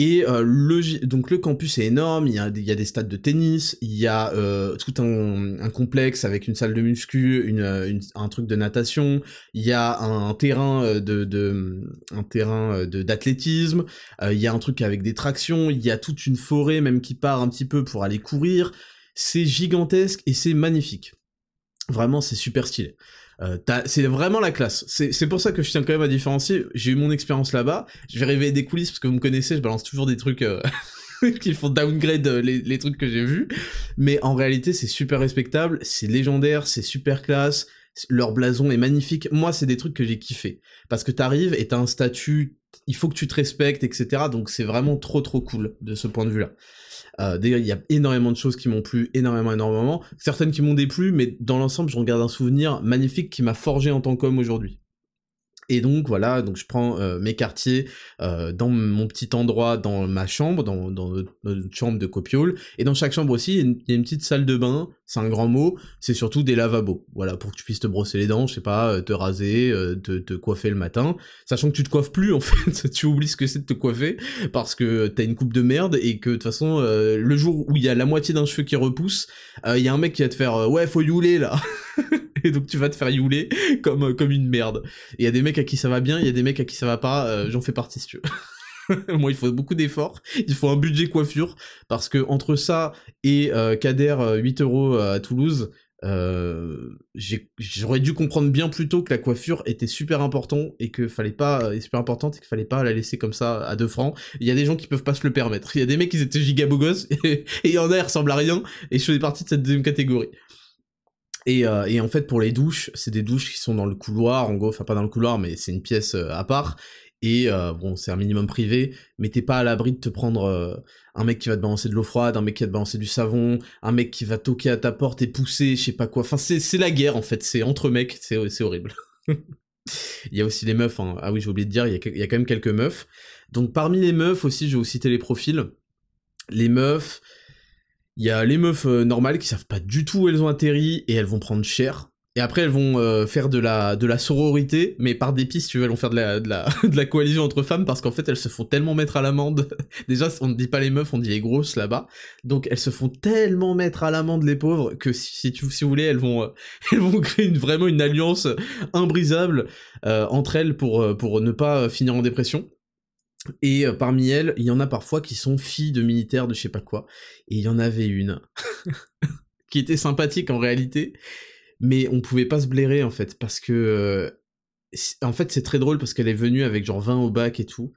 Et euh, le, donc le campus est énorme, il y a, des stades de tennis, il y a euh, tout un, complexe avec une salle de muscu, une, un truc de natation, il y a un, terrain euh, de, un terrain d'athlétisme, euh, il y a un truc avec des tractions, il y a toute une forêt même qui part un petit peu pour aller courir. C'est gigantesque et c'est magnifique. Vraiment, c'est super stylé. Euh, c'est vraiment la classe. C'est pour ça que je tiens quand même à différencier. J'ai eu mon expérience là-bas. Je vais révéler des coulisses parce que vous me connaissez, je balance toujours des trucs euh, qui font downgrade euh, les, les trucs que j'ai vus. Mais en réalité, c'est super respectable, c'est légendaire, c'est super classe. Leur blason est magnifique. Moi, c'est des trucs que j'ai kiffé. Parce que t'arrives et t'as un statut, il faut que tu te respectes, etc. Donc c'est vraiment trop trop cool de ce point de vue-là. Euh, D'ailleurs, il y a énormément de choses qui m'ont plu, énormément, énormément. Certaines qui m'ont déplu, mais dans l'ensemble, je regarde un souvenir magnifique qui m'a forgé en tant qu'homme aujourd'hui. Et donc voilà, donc je prends euh, mes quartiers euh, dans mon petit endroit, dans ma chambre, dans, dans notre, chambre de copiole, et dans chaque chambre aussi, il y, a une, petite salle de bain, c'est un grand mot, c'est surtout des lavabos, voilà, pour que tu puisses te brosser les dents, je sais pas, euh, te raser, te, te, coiffer le matin, sachant que tu te coiffes plus en fait, tu oublies ce que c'est de te coiffer, parce que t'as une coupe de merde, et que de toute façon, le jour où il y a la moitié d'un cheveu qui repousse, il y a un mec qui va te faire « ouais, faut youler là !» et donc tu vas te faire youler comme, euh, comme une merde. Il y a des mecs à qui ça va bien, il y a des mecs à qui ça va pas, euh, j'en fais partie si tu veux. Moi, il faut beaucoup d'efforts, il faut un budget coiffure, parce que entre ça et euh, Kader 8 euros à Toulouse, j'aurais dû comprendre bien plus tôt que la coiffure était super important et que fallait pas super importante et qu'il fallait pas la laisser comme ça à 2 francs. Il y a des gens qui peuvent pas se le permettre. Il y a des mecs qui étaient giga gosses et il y en a ils ressemblent à rien et je faisais partie de cette deuxième catégorie. Euh, et, en fait, pour les douches, c'est des douches qui sont dans le couloir, en gros, enfin pas dans le couloir, mais c'est une pièce euh, à part. Et euh, bon, c'est un minimum privé, mais t'es pas à l'abri de te prendre un mec qui va te balancer de l'eau froide, un mec qui va te balancer du savon, un mec qui va toquer à ta porte et pousser, je sais pas quoi. Enfin, c'est la guerre en fait, c'est entre mecs, c'est horrible. il y a aussi les meufs, hein. ah oui, j'ai oublié de dire, il y, a, il y a quand même quelques meufs. Donc parmi les meufs aussi, je vais vous citer les profils. Les meufs, il y a les meufs euh, normales qui savent pas du tout où elles ont atterri et elles vont prendre cher. Et après, elles vont euh, faire de la, de la sororité, mais par dépit, si tu veux, elles vont faire de la, de la, coalition entre femmes, parce qu'en fait, elles se font tellement mettre à l'amende. Déjà, on ne dit pas les meufs, on dit les grosses là-bas. Donc, elles se font tellement mettre à l'amende, les pauvres, que si, tu, si vous voulez, elles vont, euh, elles vont créer vraiment une alliance imbrisable entre elles pour, pour ne pas finir en dépression. Et euh, parmi elles, il y en a parfois qui sont filles de militaires de je sais pas quoi. Et il y en avait une qui était sympathique en réalité, mais on pouvait pas se blairer en fait, parce que... Euh, en fait, c'est très drôle parce qu'elle est venue avec genre 20 au bac et tout,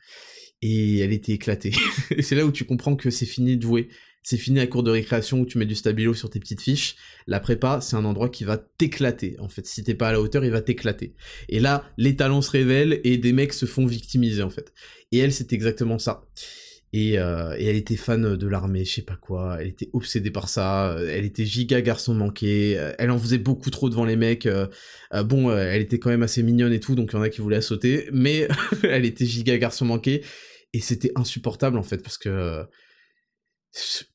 et elle était éclatée. et c'est là où tu comprends que c'est fini de jouer c'est fini à cours de récréation où tu mets du stabilo sur tes petites fiches. La prépa, c'est un endroit qui va t'éclater. En fait, si t'es pas à la hauteur, il va t'éclater. Et là, les talents se révèlent et des mecs se font victimiser, en fait. Et elle, c'est exactement ça. Et, euh, et, elle était fan de l'armée, je sais pas quoi, elle était obsédée par ça, elle était giga garçon manqué, elle en faisait beaucoup trop devant les mecs, euh, euh, bon, elle était quand même assez mignonne et tout, donc il y en a qui voulaient la sauter, mais elle était giga garçon manqué, et c'était insupportable en fait, parce que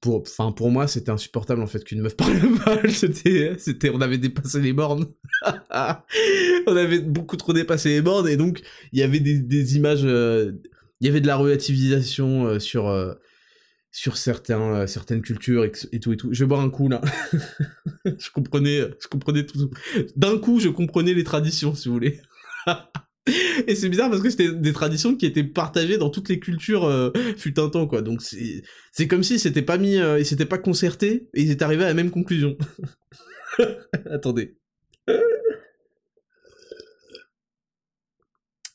pour enfin pour moi c'était insupportable en fait qu'une meuf parle mal. C'était c'était on avait dépassé les bornes. On avait beaucoup trop dépassé les bornes et donc il y avait des, des images euh, il y avait de la relativisation euh, sur euh, sur certains certaines cultures et, et, tout et tout. Je vais boire un coup là. Je comprenais je comprenais tout. D'un coup je comprenais les traditions si vous voulez Et c'est bizarre parce que c'était des traditions qui étaient partagées dans toutes les cultures euh, fut un temps, quoi. Donc c'est, comme s'ils s'étaient pas mis, euh, ils s'étaient pas concertés et ils étaient arrivés à la même conclusion. Attendez.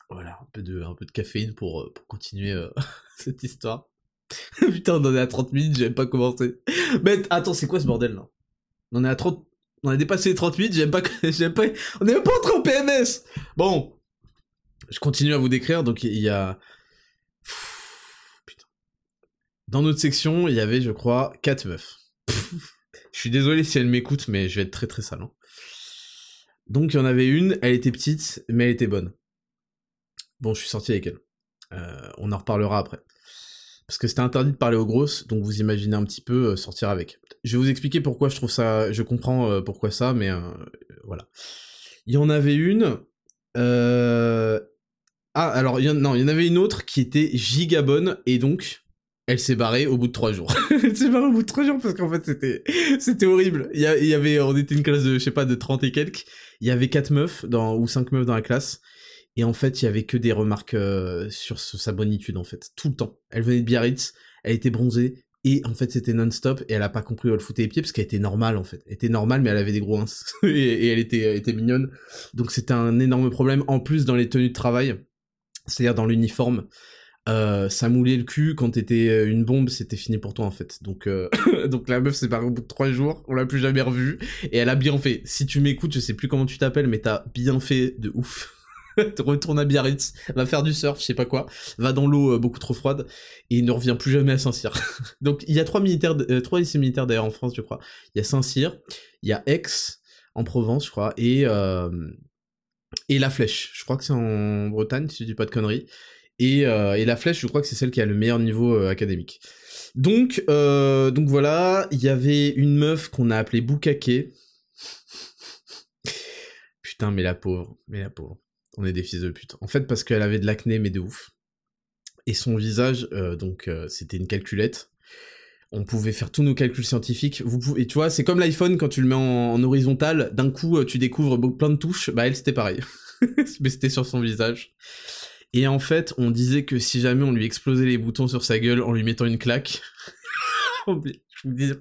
Voilà, un peu de, un peu de caféine pour, euh, pour continuer cette histoire. Putain, on en est à 30 minutes, j'aime pas commencé. Mais attends, c'est quoi ce bordel là? On est à 30... On a dépassé les 30 minutes, j'aime pas... j'aime pas... On est même pas entré en PMS Bon, je continue à vous décrire, donc il y a... putain. Dans notre section, il y avait, je crois, quatre meufs. je suis désolé si elles m'écoutent, mais je vais être très très sale. Hein. Donc il y en avait une, elle était petite, mais elle était bonne. Bon, je suis sorti avec elle. Euh, on en reparlera après. Parce que c'était interdit de parler aux grosses, donc vous imaginez un petit peu euh, sortir avec. Je vais vous expliquer pourquoi je trouve ça... Je comprends euh, pourquoi ça, mais voilà. Il y en avait une... Ah, alors, il y en avait une autre qui était giga bonne, et donc, elle s'est barrée au bout de trois jours. elle s'est barrée au bout de trois jours parce qu'en fait, c'était, c'était horrible. Il y, avait, on était une classe de, je sais pas, de 30 et quelques. Il y avait quatre meufs dans, ou cinq meufs dans la classe. Et en fait, il y avait que des remarques euh, sur sa bonitude, en fait. Tout le temps. Elle venait de Biarritz, elle était bronzée, et en fait, c'était non-stop, et elle a pas compris où elle foutait les pieds, parce qu'elle était normale, en fait. Elle était normale, mais elle avait des gros ins. et, elle était, elle était mignonne. Donc c'était un énorme problème. En plus, dans les tenues de travail, c'est-à-dire dans l'uniforme. Euh, ça moulait le cul quand t'étais euh, une bombe, c'était fini pour toi en fait. Donc, euh, donc la meuf s'est barrée au bout de trois jours, on l'a plus jamais revue et elle a bien fait. Si tu m'écoutes, je sais plus comment tu t'appelles, mais t'as bien fait de ouf. Retourne à Biarritz, va faire du surf, je sais pas quoi, va dans l'eau beaucoup trop froide et ne revient plus jamais à Saint-Cyr. donc il y a trois militaires, trois lycées militaires d'ailleurs en France, je crois. Il y a Saint-Cyr, il y a Aix en Provence, je crois, et et La Flèche. Je crois que c'est en Bretagne, si je dis pas de conneries. Et, et La Flèche, je crois que c'est celle qui a le meilleur niveau académique. Donc, donc voilà, il y avait une meuf qu'on a appelée Boukake. Putain, mais la pauvre, mais la pauvre. On est des fils de pute. En fait, parce qu'elle avait de l'acné, mais de ouf. Et son visage, donc, c'était une calculette on pouvait faire tous nos calculs scientifiques. Et tu vois, c'est comme l'iPhone quand tu le mets en, horizontal, d'un coup euh, tu découvres plein de touches. Bah elle c'était pareil, mais c'était sur son visage. Et en fait, on disait que si jamais on lui explosait les boutons sur sa gueule en lui mettant une claque, je, vous dis,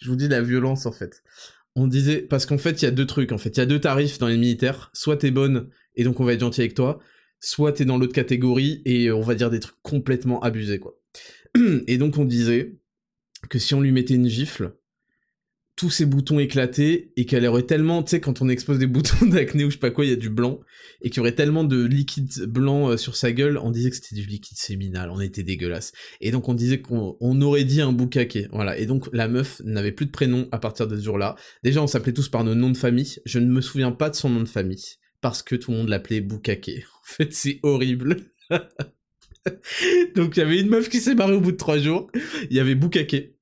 je vous dis la violence en fait. On disait parce qu'en fait il y a deux trucs en fait, il y a deux tarifs dans les militaires. Soit t'es bonne et donc on va être gentil avec toi, soit t'es dans l'autre catégorie et on va dire des trucs complètement abusés quoi. Et donc on disait que si on lui mettait une gifle, tous ses boutons éclatés et qu'elle aurait tellement, tu sais, quand on expose des boutons d'acné ou je sais pas quoi, il y a du blanc et qu'il y aurait tellement de liquide blanc euh, sur sa gueule, on disait que c'était du liquide séminal, on était dégueulasse. Et donc on disait qu'on aurait dit un boucaquet, voilà. Et donc la meuf n'avait plus de prénom à partir de ce jour-là. Déjà, on s'appelait tous par nos noms de famille. Je ne me souviens pas de son nom de famille parce que tout le monde l'appelait boucaquet. En fait, c'est horrible. donc il y avait une meuf qui s'est barrée au bout de trois jours. Il y avait boucaquet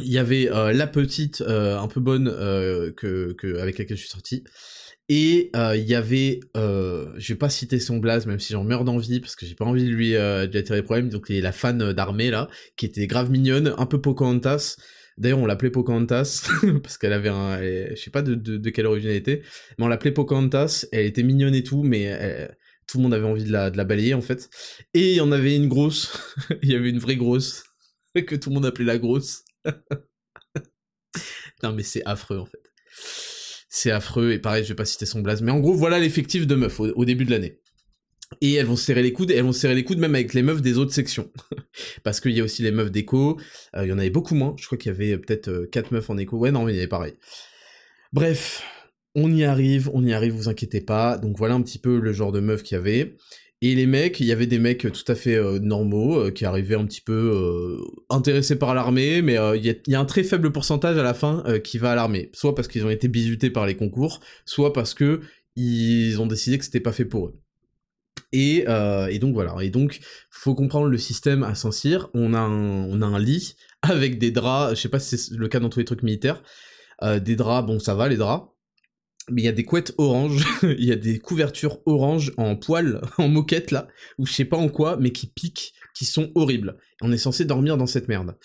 il y avait euh, la petite euh, un peu bonne euh, que, que, avec laquelle je suis sorti et il y avait je vais pas citer son blaze même si j'en meurs d'envie parce que j'ai pas envie de lui de lui attirer problème donc il la fan d'armée là qui était grave mignonne un peu Pocahontas D'ailleurs, on l'appelait Pocahontas parce qu'elle avait un, je sais pas de, de, de, quelle origine elle était, mais on l'appelait Pocahontas. Elle était mignonne et tout, mais tout le monde avait envie de la, de la balayer en fait. Et il y en avait une grosse, il y avait une vraie grosse que tout le monde appelait la grosse. non, mais c'est affreux en fait. C'est affreux, et pareil, je vais pas citer son blaze, mais en gros, voilà l'effectif de meufs au, début de l'année. Et elles vont se serrer les coudes, et elles vont se serrer les coudes même avec les meufs des autres sections. Parce qu'il y a aussi les meufs d'écho, euh, il y en avait beaucoup moins, je crois qu'il y avait peut-être 4 euh, meufs en écho, ouais non, mais il y avait pareil. Bref, on y arrive, on y arrive, vous inquiétez pas, donc voilà un petit peu le genre de meufs qu'il y avait. Et les mecs, il y avait des mecs tout à fait euh, normaux euh, qui arrivaient un petit peu euh, intéressés par l'armée, mais il y, a un très faible pourcentage à la fin qui va à l'armée, soit parce qu'ils ont été bisutés par les concours, soit parce que ils ont décidé que c'était pas fait pour eux. Et, donc voilà. Et donc, faut comprendre le système à Saint-Cyr. On a un lit avec des draps. Je sais pas si c'est le cas dans tous les trucs militaires. des draps, bon, ça va les draps mais il y a des couettes orange, il y a des couvertures orange en poil, en moquette là, ou je sais pas en quoi, mais qui piquent, qui sont horribles. On est censé dormir dans cette merde.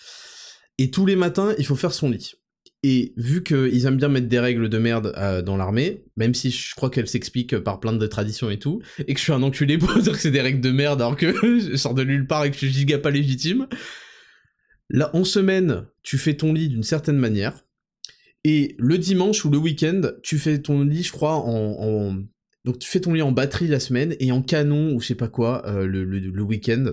Et tous les matins, il faut faire son lit. Et vu qu'ils aiment bien mettre des règles de merde euh, dans l'armée, même si je crois qu'elles s'expliquent par plein de traditions et tout, et que je suis un enculé pour dire que c'est des règles de merde alors que je sors de nulle part et que je suis giga pas légitime, là, en semaine, tu fais ton lit d'une certaine manière, et le dimanche ou le week-end, tu fais ton lit, je crois, en, Donc tu fais ton lit en batterie la semaine, et en canon, ou je sais pas quoi, euh, le, le, week-end.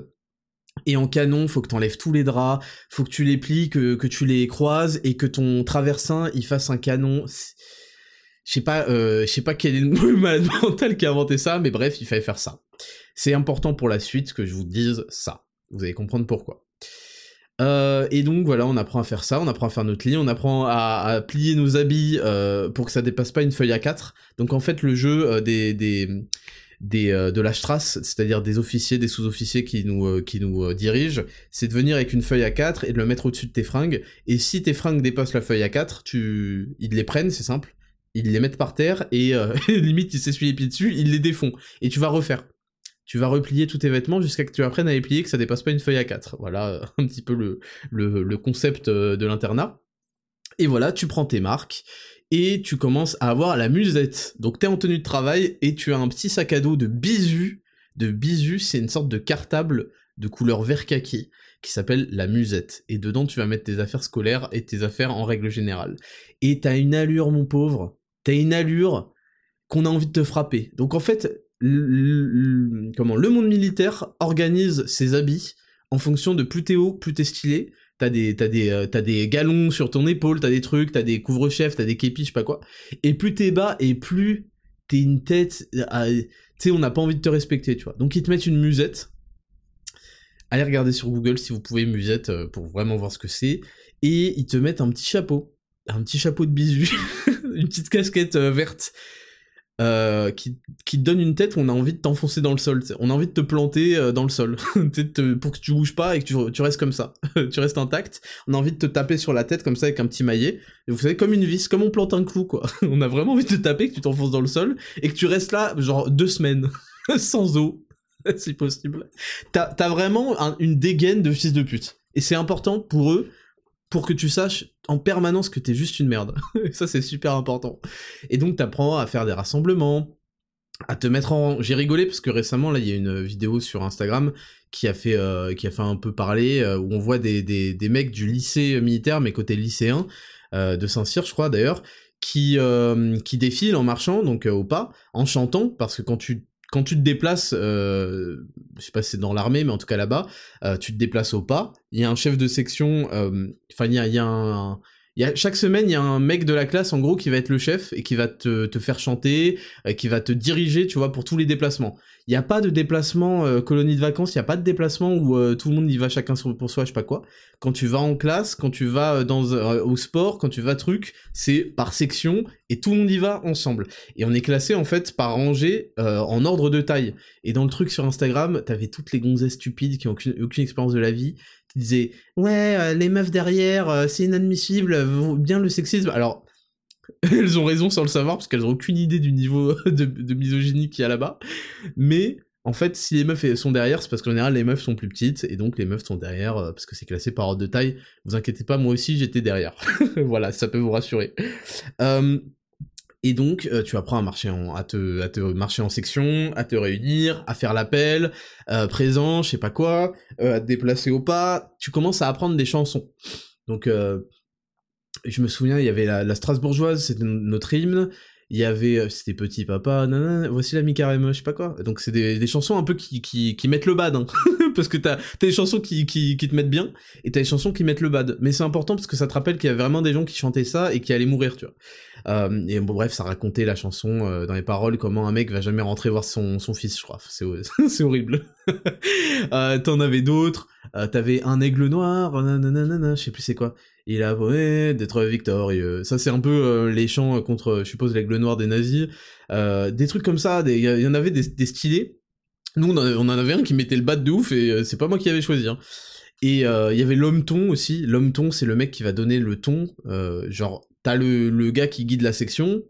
Et en canon, faut que t'enlèves tous les draps, faut que tu les plies, que, que tu les croises, et que ton traversin, il fasse un canon. Je sais pas, euh, je sais pas quel est le malade mental qui a inventé ça, mais bref, il fallait faire ça. C'est important pour la suite que je vous dise ça. Vous allez comprendre pourquoi. Euh, et donc voilà, on apprend à faire ça, on apprend à faire notre lit, on apprend à, plier nos habits euh, pour que ça dépasse pas une feuille à 4. Donc en fait le jeu euh, des, des, des de la strasse, c'est-à-dire des officiers, des sous-officiers qui nous, qui nous dirigent, c'est de venir avec une feuille à 4 et de le mettre au-dessus de tes fringues. Et si tes fringues dépassent la feuille à 4, tu... ils les prennent, c'est simple, ils les mettent par terre et limite ils s'essuient les pieds dessus, ils les défont. Et tu vas refaire tu vas replier tous tes vêtements jusqu'à que tu apprennes à les plier, que ça dépasse pas une feuille à 4. Voilà un petit peu le, le, concept euh, de l'internat. Et voilà, tu prends tes marques et tu commences à avoir la musette. Donc t'es en tenue de travail et tu as un petit sac à dos de bisu. De bisu, c'est une sorte de cartable de couleur vert kaki qui s'appelle la musette. Et dedans, tu vas mettre tes affaires scolaires et tes affaires en règle générale. Et t'as une allure, mon pauvre. T'as une allure qu'on a envie de te frapper. Donc en fait, le, comment, le monde militaire organise ses habits en fonction de plus t'es haut, plus t'es stylé. T'as des, t'as des, euh, t'as des galons sur ton épaule, t'as des trucs, t'as des couvre-chefs, t'as des képis, je sais pas quoi. Et plus t'es bas et plus t'es une tête, tu sais, on n'a pas envie de te respecter, tu vois. Donc ils te mettent une musette. Allez regarder sur Google si vous pouvez musette euh, pour vraiment voir ce que c'est. Et ils te mettent un petit chapeau, un petit chapeau de bisu, une petite casquette euh, verte euh, qui, qui te donne une tête où on a envie de t'enfoncer dans le sol. On a envie de te planter euh, dans le sol pour que tu bouges pas et que tu, tu restes comme ça. tu restes intact. On a envie de te taper sur la tête comme ça avec un petit maillet. Et vous savez, comme une vis, comme on plante un clou, quoi. on a vraiment envie de te taper, que tu t'enfonces dans le sol et que tu restes là, genre deux semaines, sans eau, si possible. T'as as vraiment une dégaine de fils de pute. Et c'est important pour eux pour que tu saches en permanence que t'es juste une merde. ça, c'est super important. Et donc, t'apprends à faire des rassemblements, à te mettre en... J'ai rigolé parce que récemment, là, il y a une vidéo sur Instagram qui a fait, euh, qui a fait un peu parler, euh, où on voit des, des, mecs du lycée militaire, mais côté lycéen, euh, de Saint-Cyr, je crois, d'ailleurs, qui, qui défilent en marchant, donc au pas, en chantant, parce que quand tu quand tu te déplaces, euh, je sais pas si c'est dans l'armée, mais en tout cas là-bas, euh, tu te déplaces au pas. Il y a un chef de section, euh, enfin il y a, y a un, chaque semaine, il y a un mec de la classe, en gros, qui va être le chef et qui va te, faire chanter, euh, qui va te diriger, tu vois, pour tous les déplacements. Il n'y a pas de déplacement euh, colonie de vacances, il n'y a pas de déplacement où euh, tout le monde y va chacun pour soi, je sais pas quoi. Quand tu vas en classe, quand tu vas au sport, quand tu vas truc, c'est par section et tout le monde y va ensemble. Et on est classé en fait par rangée en ordre de taille. Et dans le truc sur Instagram, t'avais toutes les gonzesses stupides qui ont aucune, aucune expérience de la vie, qui disaient ouais les meufs derrière c'est inadmissible, bien le sexisme. Alors elles ont raison sans le savoir, parce qu'elles ont aucune idée du niveau de, misogynie qu'il y a là-bas. Mais en fait, si les meufs sont derrière, c'est parce qu'en général, les meufs sont plus petites, et donc les meufs sont derrière, euh, parce que c'est classé par ordre de taille. Vous inquiétez pas, moi aussi, j'étais derrière. voilà, ça peut vous rassurer. Euh, et donc, euh, tu apprends à marcher en, à te, à te marcher en section, à te réunir, à faire l'appel, présent, je sais pas quoi, à te déplacer au pas. Tu commences à apprendre des chansons. Donc, je me souviens, il y avait la, Strasbourgeoise, c'était notre hymne. Il y avait, euh, c'était Petit Papa, nanana, voici la mi-carême, je sais pas quoi. Donc c'est des, chansons un peu qui, qui, qui mettent le bad, hein. parce que t'as as des chansons qui, qui, qui te mettent bien, et t'as des chansons qui mettent le bad. Mais c'est important parce que ça te rappelle qu'il y a vraiment des gens qui chantaient ça et qui allaient mourir, tu vois. Euh, et bon bref, ça racontait la chanson euh, dans les paroles comment un mec va jamais rentrer voir son, son fils, je crois. C'est horrible. T'en avais d'autres. T'avais un aigle noir, nanana, je sais plus c'est quoi il a avoué d'être victorieux. Ça, c'est un peu euh, les chants contre, je suppose, l'aigle noir des nazis. Euh, des trucs comme ça, il y, en avait des, stylés. Nous, on en, avait un qui mettait le bat de ouf, et euh, c'est pas moi qui avais choisi. Hein. Et il y avait l'homme ton aussi. L'homme ton, c'est le mec qui va donner le ton. genre, t'as le, le gars qui guide la section,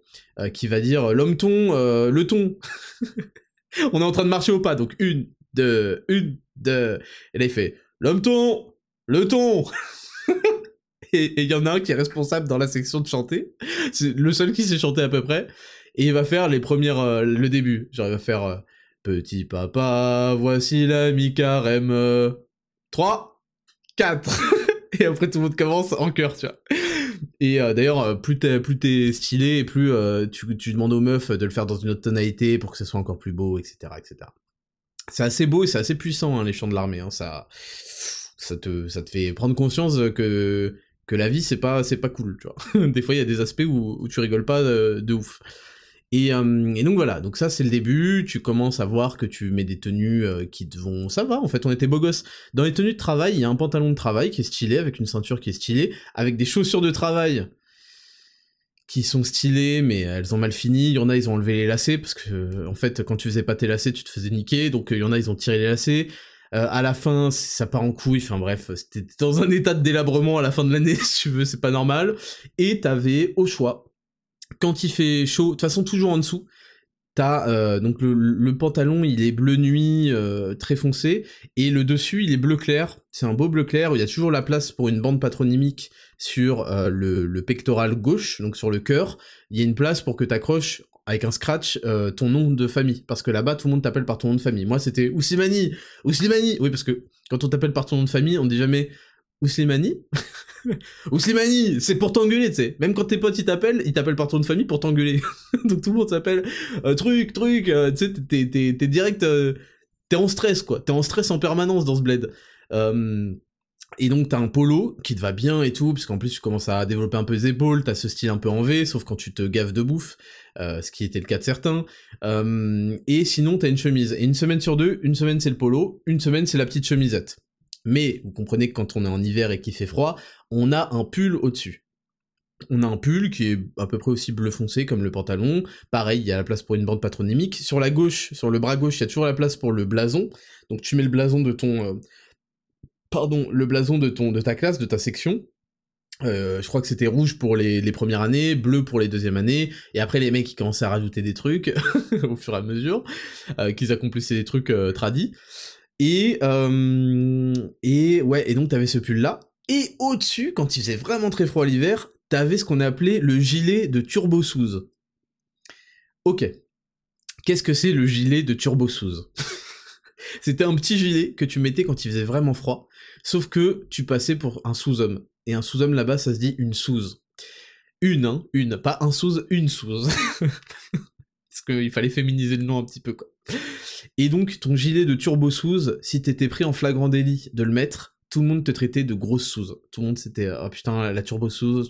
qui va dire l'homme ton, le ton. on est en train de marcher au pas, donc une, deux, une, deux. Et là, il fait l'homme ton, le ton. et il y en a un qui est responsable dans la section de chanter. C'est le seul qui sait chanter à peu près. Et il va faire les premières, euh, le début. Genre, il va faire euh, Petit papa, voici la mi-carême. 3, 4. et après, tout le monde commence en chœur, tu vois. Et euh, d'ailleurs, plus t'es plus t'es stylé, plus tu, tu, demandes aux meufs de le faire dans une autre tonalité pour que ce soit encore plus beau, etc., etc. C'est assez beau et c'est assez puissant hein, les chants de l'armée. Hein, ça, ça te, ça te fait prendre conscience que que la vie c'est pas c'est pas cool, tu vois. des fois il y a des aspects où, tu rigoles pas de, ouf. Et, euh, et, donc voilà, donc ça c'est le début, tu commences à voir que tu mets des tenues euh, qui te vont... Ça va, en fait, on était beau gosse. Dans les tenues de travail, il y a un pantalon de travail qui est stylé, avec une ceinture qui est stylée, avec des chaussures de travail qui sont stylées, mais elles ont mal fini. Il y en a, ils ont enlevé les lacets, parce que, en fait, quand tu faisais pas tes lacets, tu te faisais niquer, donc il y en a, ils ont tiré les lacets. Euh, à la fin, ça part en couille. Enfin bref, c'était dans un état de délabrement à la fin de l'année, si tu veux, c'est pas normal. Et t'avais au choix, quand il fait chaud, de toute façon toujours en dessous, t'as euh, donc le, pantalon, il est bleu nuit euh, très foncé, et le dessus, il est bleu clair. C'est un beau bleu clair il y a toujours la place pour une bande patronymique sur le, le, pectoral gauche, donc sur le cœur. Il y a une place pour que t'accroches avec un scratch euh, ton nom de famille parce que là-bas tout le monde t'appelle par ton nom de famille. Moi c'était Ouslimani, Ouslimani. Oui parce que quand on t'appelle par ton nom de famille, on dit jamais Ouslimani. Ouslimani, c'est pour t'engueuler, tu sais. Même quand tes potes ils t'appellent, ils t'appellent par ton nom de famille pour t'engueuler. Donc tout le monde s'appelle euh, truc, truc. Euh, tu sais, t'es, direct, t'es en stress quoi. T'es en stress en permanence dans ce bled. Et donc t'as un polo qui te va bien et tout, puisqu'en plus tu commences à développer un peu les épaules, t'as ce style un peu en V, sauf quand tu te gaves de bouffe, euh, ce qui était le cas de certains. Euh, et sinon t'as une chemise. Et une semaine sur deux, une semaine c'est le polo, une semaine c'est la petite chemisette. Mais vous comprenez que quand on est en hiver et qu'il fait froid, on a un pull au-dessus. On a un pull qui est à peu près aussi bleu foncé comme le pantalon. Pareil, il y a la place pour une bande patronymique. Sur la gauche, sur le bras gauche, il y a toujours la place pour le blason. Donc tu mets le blason de ton... Euh, pardon, le blason de, ton, de ta classe, de ta section. Euh, je crois que c'était rouge pour les, premières années, bleu pour les deuxièmes années, et après les mecs qui commençaient à rajouter des trucs au fur et à mesure, euh, qu'ils accomplissaient des trucs euh, tradis. Et, et ouais, et donc t'avais ce pull là, et au-dessus, quand il faisait vraiment très froid l'hiver, t'avais ce qu'on appelait le gilet de turbo Souze. Ok. Qu'est-ce que c'est le gilet de turbo Souze C'était un petit gilet que tu mettais quand il faisait vraiment froid, sauf que tu passais pour un sous-homme. Et un sous-homme là-bas, ça se dit une souze. Une, hein, une, pas un souze, une souze. Parce qu'il fallait féminiser le nom un petit peu, quoi. Et donc, ton gilet de turbo si t'étais pris en flagrant délit de le mettre, tout le monde te traitait de grosse souze. Tout le monde c'était oh putain la turbo souze.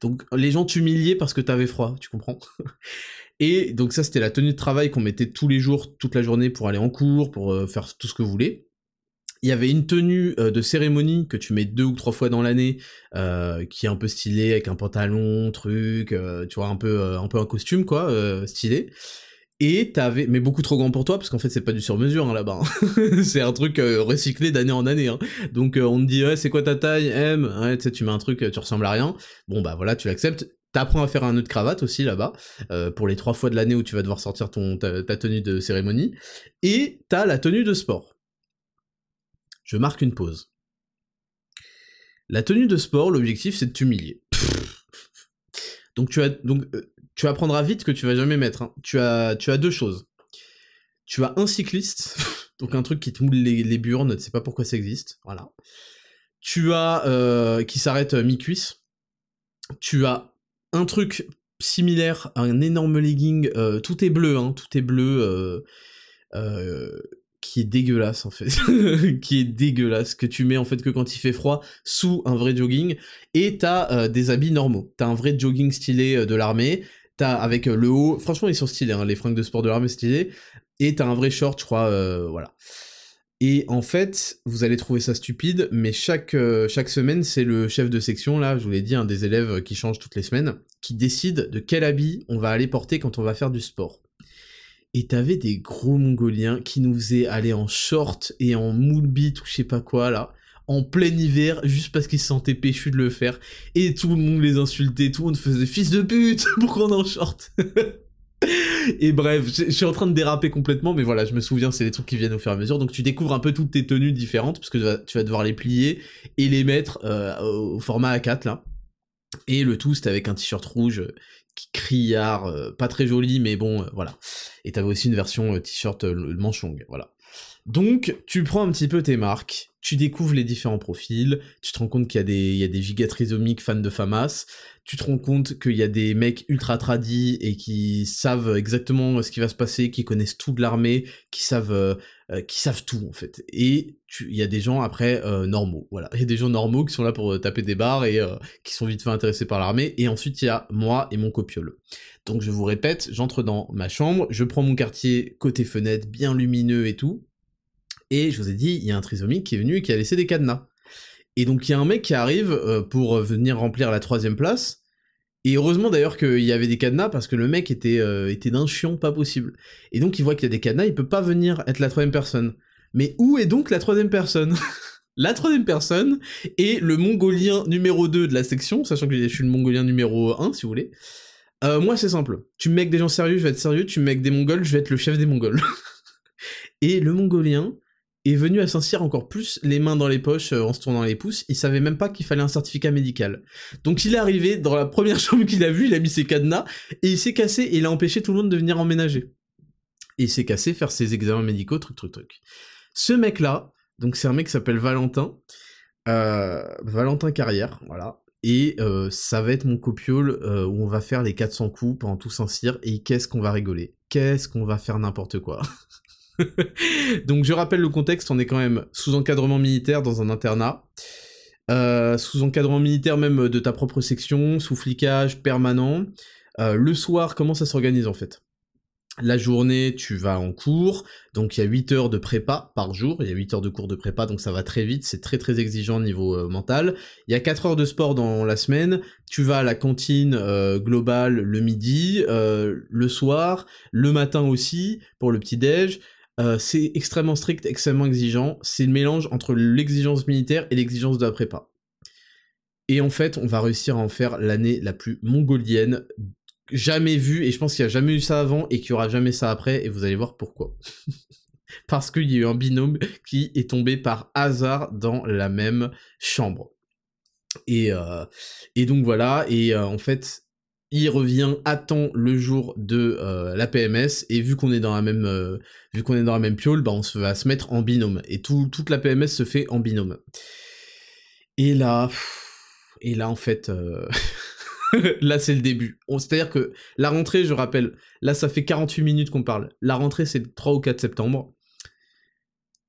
Donc les gens t'humiliaient parce que t'avais froid, tu comprends Et donc ça c'était la tenue de travail qu'on mettait tous les jours, toute la journée pour aller en cours, pour euh, faire tout ce que vous voulez. Il y avait une tenue euh, de cérémonie que tu mets deux ou trois fois dans l'année, euh, qui est un peu stylée avec un pantalon, truc, tu vois un peu un peu un costume quoi, stylé. Et t'avais, mais beaucoup trop grand pour toi, parce qu'en fait c'est pas du sur-mesure hein, là-bas. Hein. c'est un truc euh, recyclé d'année en année. Hein. Donc euh, on te dit ouais c'est quoi ta taille M, tu mets un truc, tu ressembles à rien. Bon bah voilà tu l'acceptes. T'apprends à faire un nœud de cravate aussi là-bas euh, pour les trois fois de l'année où tu vas devoir sortir ton ta, tenue de cérémonie. Et t'as la tenue de sport. Je marque une pause. La tenue de sport, l'objectif c'est de t'humilier. donc tu as donc tu apprendras vite que tu vas jamais mettre. Hein. Tu, as, deux choses. Tu as un cycliste, donc un truc qui te moule les, les burnes, tu sais pas pourquoi ça existe, voilà. Tu as euh, qui s'arrête euh, mi-cuisse. Tu as un truc similaire, un énorme legging, euh, tout est bleu, hein, tout est bleu, qui est dégueulasse en fait, qui est dégueulasse, que tu mets en fait que quand il fait froid, sous un vrai jogging, et t'as des habits normaux. T'as un vrai jogging stylé de l'armée, T'as avec euh, le haut, franchement ils sont stylés, hein, les fringues de sport de l'armée stylées, et t'as un vrai short, je crois, euh, voilà. Et en fait, vous allez trouver ça stupide, mais chaque, euh, chaque semaine, c'est le chef de section, là, je vous l'ai dit, un des élèves qui change toutes les semaines, qui décide de quel habit on va aller porter quand on va faire du sport. Et t'avais des gros mongoliens qui nous faisaient aller en short et en moule ou je sais pas quoi, là en plein hiver juste parce qu'ils se sentaient péchus de le faire et tout le monde les insultait, tout le monde faisait fils de pute, pourquoi on en short? Et bref, je suis en train de déraper complètement, mais voilà, je me souviens, c'est des trucs qui viennent au fur et à mesure. Donc tu découvres un peu toutes tes tenues différentes, parce que tu vas, devoir les plier et les mettre euh, au format A4 là. Et le tout, c'était avec un t-shirt rouge criard, euh, pas très joli, mais bon, euh, voilà. Et t'avais aussi une version t-shirt manche longue, voilà. Donc, tu prends un petit peu tes marques, tu découvres les différents profils, tu te rends compte qu'il y a des, il y a des gigatrisomiques fans de FAMAS, tu te rends compte qu'il y a des mecs ultra tradis et qui savent exactement ce qui va se passer, qui connaissent tout de l'armée, qui savent, euh, euh, qui savent tout en fait. Et il y a des gens après euh, normaux, voilà. Il y a des gens normaux qui sont là pour taper des barres et qui sont vite fait intéressés par l'armée. Et ensuite il y a moi et mon copiole. Donc je vous répète, j'entre dans ma chambre, je prends mon quartier côté fenêtre, bien lumineux et tout et je vous ai dit, il y a un trisomique qui est venu et qui a laissé des cadenas. Et donc il y a un mec qui arrive euh, pour venir remplir la troisième place. Et heureusement d'ailleurs qu'il y avait des cadenas parce que le mec était, euh, était d'un chiant pas possible. Et donc il voit qu'il y a des cadenas, il peut pas venir être la troisième personne. Mais où est donc la troisième personne? La troisième personne est le mongolien numéro 2 de la section, sachant que je suis le mongolien numéro 1 si vous voulez. Euh, moi c'est simple. Tu me mets des gens sérieux, je vais être sérieux. Tu me mets des mongols, je vais être le chef des mongols. et le mongolien, est venu à Saint-Cyr encore plus les mains dans les poches euh, en se tournant les pouces, il savait même pas qu'il fallait un certificat médical. Donc il est arrivé dans la première chambre qu'il a vue, il a mis ses cadenas, et il s'est cassé et il a empêché tout le monde de venir emménager. Et il s'est cassé faire ses examens médicaux, truc truc truc. Ce mec-là, donc c'est un mec qui s'appelle Valentin, euh, Valentin Carrière, voilà. Et euh, ça va être mon copiole où on va faire les 400 coups pendant tout Saint-Cyr, et qu'est-ce qu'on va rigoler? Qu'est-ce qu'on va faire n'importe quoi? Donc je rappelle le contexte, on est quand même sous encadrement militaire dans un internat. Euh, sous encadrement militaire même de ta propre section, sous flicage permanent. Euh, le soir, comment ça s'organise en fait? La journée, tu vas en cours, donc il y a 8 heures de prépa par jour, il y a 8 heures de cours de prépa, donc ça va très vite, c'est très très exigeant au niveau euh, mental. Il y a 4 heures de sport dans la semaine, tu vas à la cantine euh, globale le midi, euh, le soir, le matin aussi, pour le petit-déj. c'est extrêmement strict, extrêmement exigeant, c'est le mélange entre l'exigence militaire et l'exigence de la prépa. Et en fait, on va réussir à en faire l'année la plus mongolienne jamais vue, et je pense qu'il n'y a jamais eu ça avant, et qu'il n'y aura jamais ça après, et vous allez voir pourquoi. Parce qu'il y a eu un binôme qui est tombé par hasard dans la même chambre. Et, euh, donc voilà, et euh, en fait, il revient temps le jour de euh, la PMS et vu qu'on est dans la même vu qu'on est dans la même piole, bah on se va se mettre en binôme et tout, toute la PMS se fait en binôme. Et là, et là, en fait, euh, là, c'est le début. C'est-à-dire que la rentrée, je rappelle, là, ça fait 48 minutes qu'on parle. La rentrée, c'est le 3 ou 4 septembre.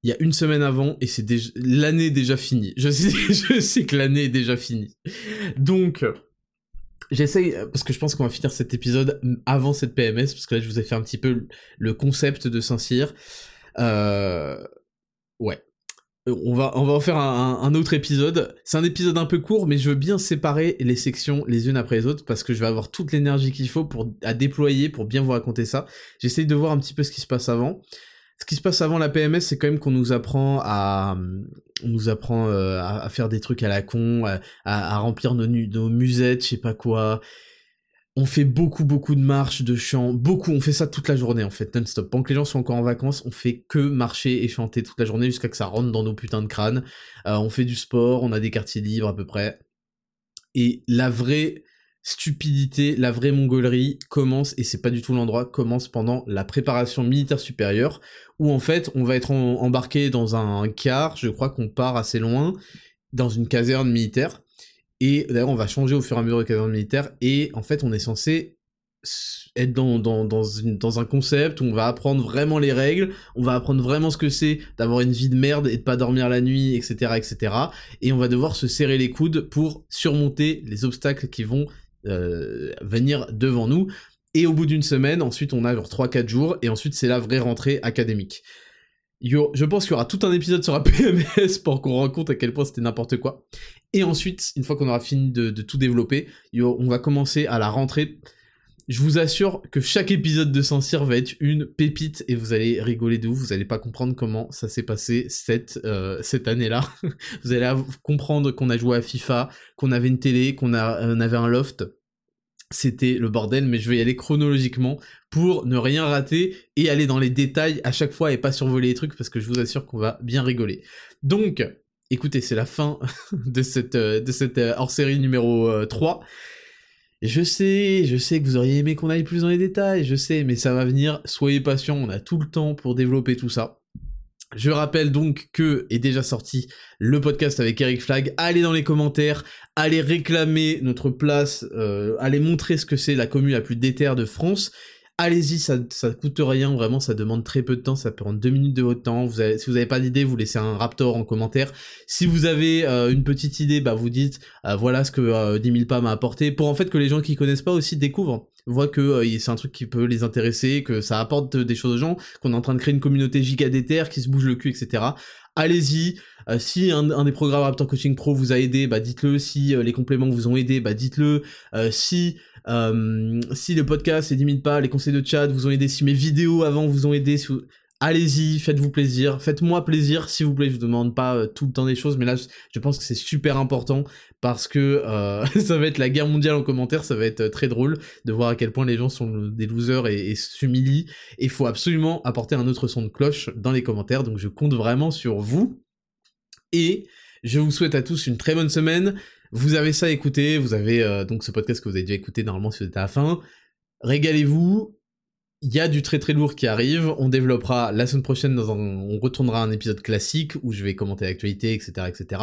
Il y a une semaine avant, et c'est déjà... l'année déjà finie. Je sais, je sais que l'année est déjà finie. Donc, j'essaye, parce que je pense qu'on va finir cet épisode avant cette PMS, parce que là, je vous ai fait un petit peu le concept de Saint-Cyr. Euh... Ouais on va, on va en faire un, autre épisode. C'est un épisode un peu court, mais je veux bien séparer les sections les unes après les autres parce que je vais avoir toute l'énergie qu'il faut pour à déployer pour bien vous raconter ça. J'essaye de voir un petit peu ce qui se passe avant. Ce qui se passe avant la PMS, c'est quand même qu'on nous apprend à, on nous apprend euh, à, faire des trucs à la con, à, remplir nos, musettes, je sais pas quoi on fait beaucoup beaucoup de marches, de chants, beaucoup, on fait ça toute la journée en fait, non-stop. Pendant que les gens sont encore en vacances, on fait que marcher et chanter toute la journée jusqu'à que ça rentre dans nos putains de crânes. Euh, on fait du sport, on a des quartiers libres à peu près. Et la vraie stupidité, la vraie mongolerie commence, et c'est pas du tout l'endroit, commence pendant la préparation militaire supérieure, où en fait on va être embarqué dans un car, je crois qu'on part assez loin, dans une caserne militaire, et d'ailleurs, on va changer au fur et à mesure de caserne militaire. Et en fait, on est censé être dans, dans, dans, un concept où on va apprendre vraiment les règles, on va apprendre vraiment ce que c'est d'avoir une vie de merde et de pas dormir la nuit, etc., etc. Et on va devoir se serrer les coudes pour surmonter les obstacles qui vont euh, venir devant nous. Et au bout d'une semaine, ensuite on a genre 3-4 jours, et ensuite c'est la vraie rentrée académique je pense qu'il y aura tout un épisode sur la PMS pour qu'on rende compte à quel point c'était n'importe quoi. Et ensuite, une fois qu'on aura fini de, tout développer, on va commencer à la rentrée. Je vous assure que chaque épisode de Saint-Cyr va être une pépite et vous allez rigoler de vous allez pas comprendre comment ça s'est passé cette, euh, cette année-là. vous allez comprendre qu'on a joué à FIFA, qu'on avait une télé, qu'on avait un loft, c'était le bordel, mais je vais y aller chronologiquement pour ne rien rater et aller dans les détails à chaque fois et pas survoler les trucs parce que je vous assure qu'on va bien rigoler. Donc, écoutez, c'est la fin de cette, euh, de cette euh, hors-série numéro 3. Je sais, je sais que vous auriez aimé qu'on aille plus dans les détails, je sais, mais ça va venir, soyez patients, on a tout le temps pour développer tout ça. Je rappelle donc que est déjà sorti le podcast avec Eric Flag. Allez dans les commentaires, allez réclamer notre place, euh, allez montrer ce que c'est la commune la plus déterre de France. Allez-y, ça, ça coûte rien, vraiment, ça demande très peu de temps, ça prendre deux minutes de votre temps. Si vous n'avez pas d'idée, vous laissez un Raptor en commentaire. Si vous avez euh, une petite idée, bah vous dites euh, voilà ce que 10 000 pas m'a apporté, pour en fait que les gens qui connaissent pas aussi découvrent voient que euh, c'est un truc qui peut les intéresser, que ça apporte des choses aux gens, qu'on est en train de créer une communauté giga qui se bouge le cul, etc. Allez-y. si un, des programmes Raptor Coaching Pro vous a aidé, bah dites-le. Si les compléments vous ont aidé, bah dites-le. si euh, si le podcast, c'est 10 000 pas, les conseils de chat vous ont aidé, si mes vidéos avant vous ont aidé, allez-y, faites-vous plaisir, faites-moi plaisir, s'il vous plaît, je vous demande pas euh, tout le temps des choses, mais là, je pense que c'est super important, parce que euh, ça va être la guerre mondiale en commentaire, ça va être très drôle de voir à quel point les gens sont des losers et, et s'humilient, et il faut absolument apporter un autre son de cloche dans les commentaires, donc je compte vraiment sur vous, et je vous souhaite à tous une très bonne semaine, vous avez ça à vous avez euh, donc ce podcast que vous avez déjà écouté normalement si vous êtes à la fin. Régalez-vous. Il y a du très très lourd qui arrive. On développera la semaine prochaine on retournera à un épisode classique où je vais commenter l'actualité, etc., etc.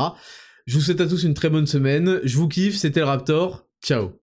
Je vous souhaite à tous une très bonne semaine. Je vous kiffe. C'était le Raptor. Ciao.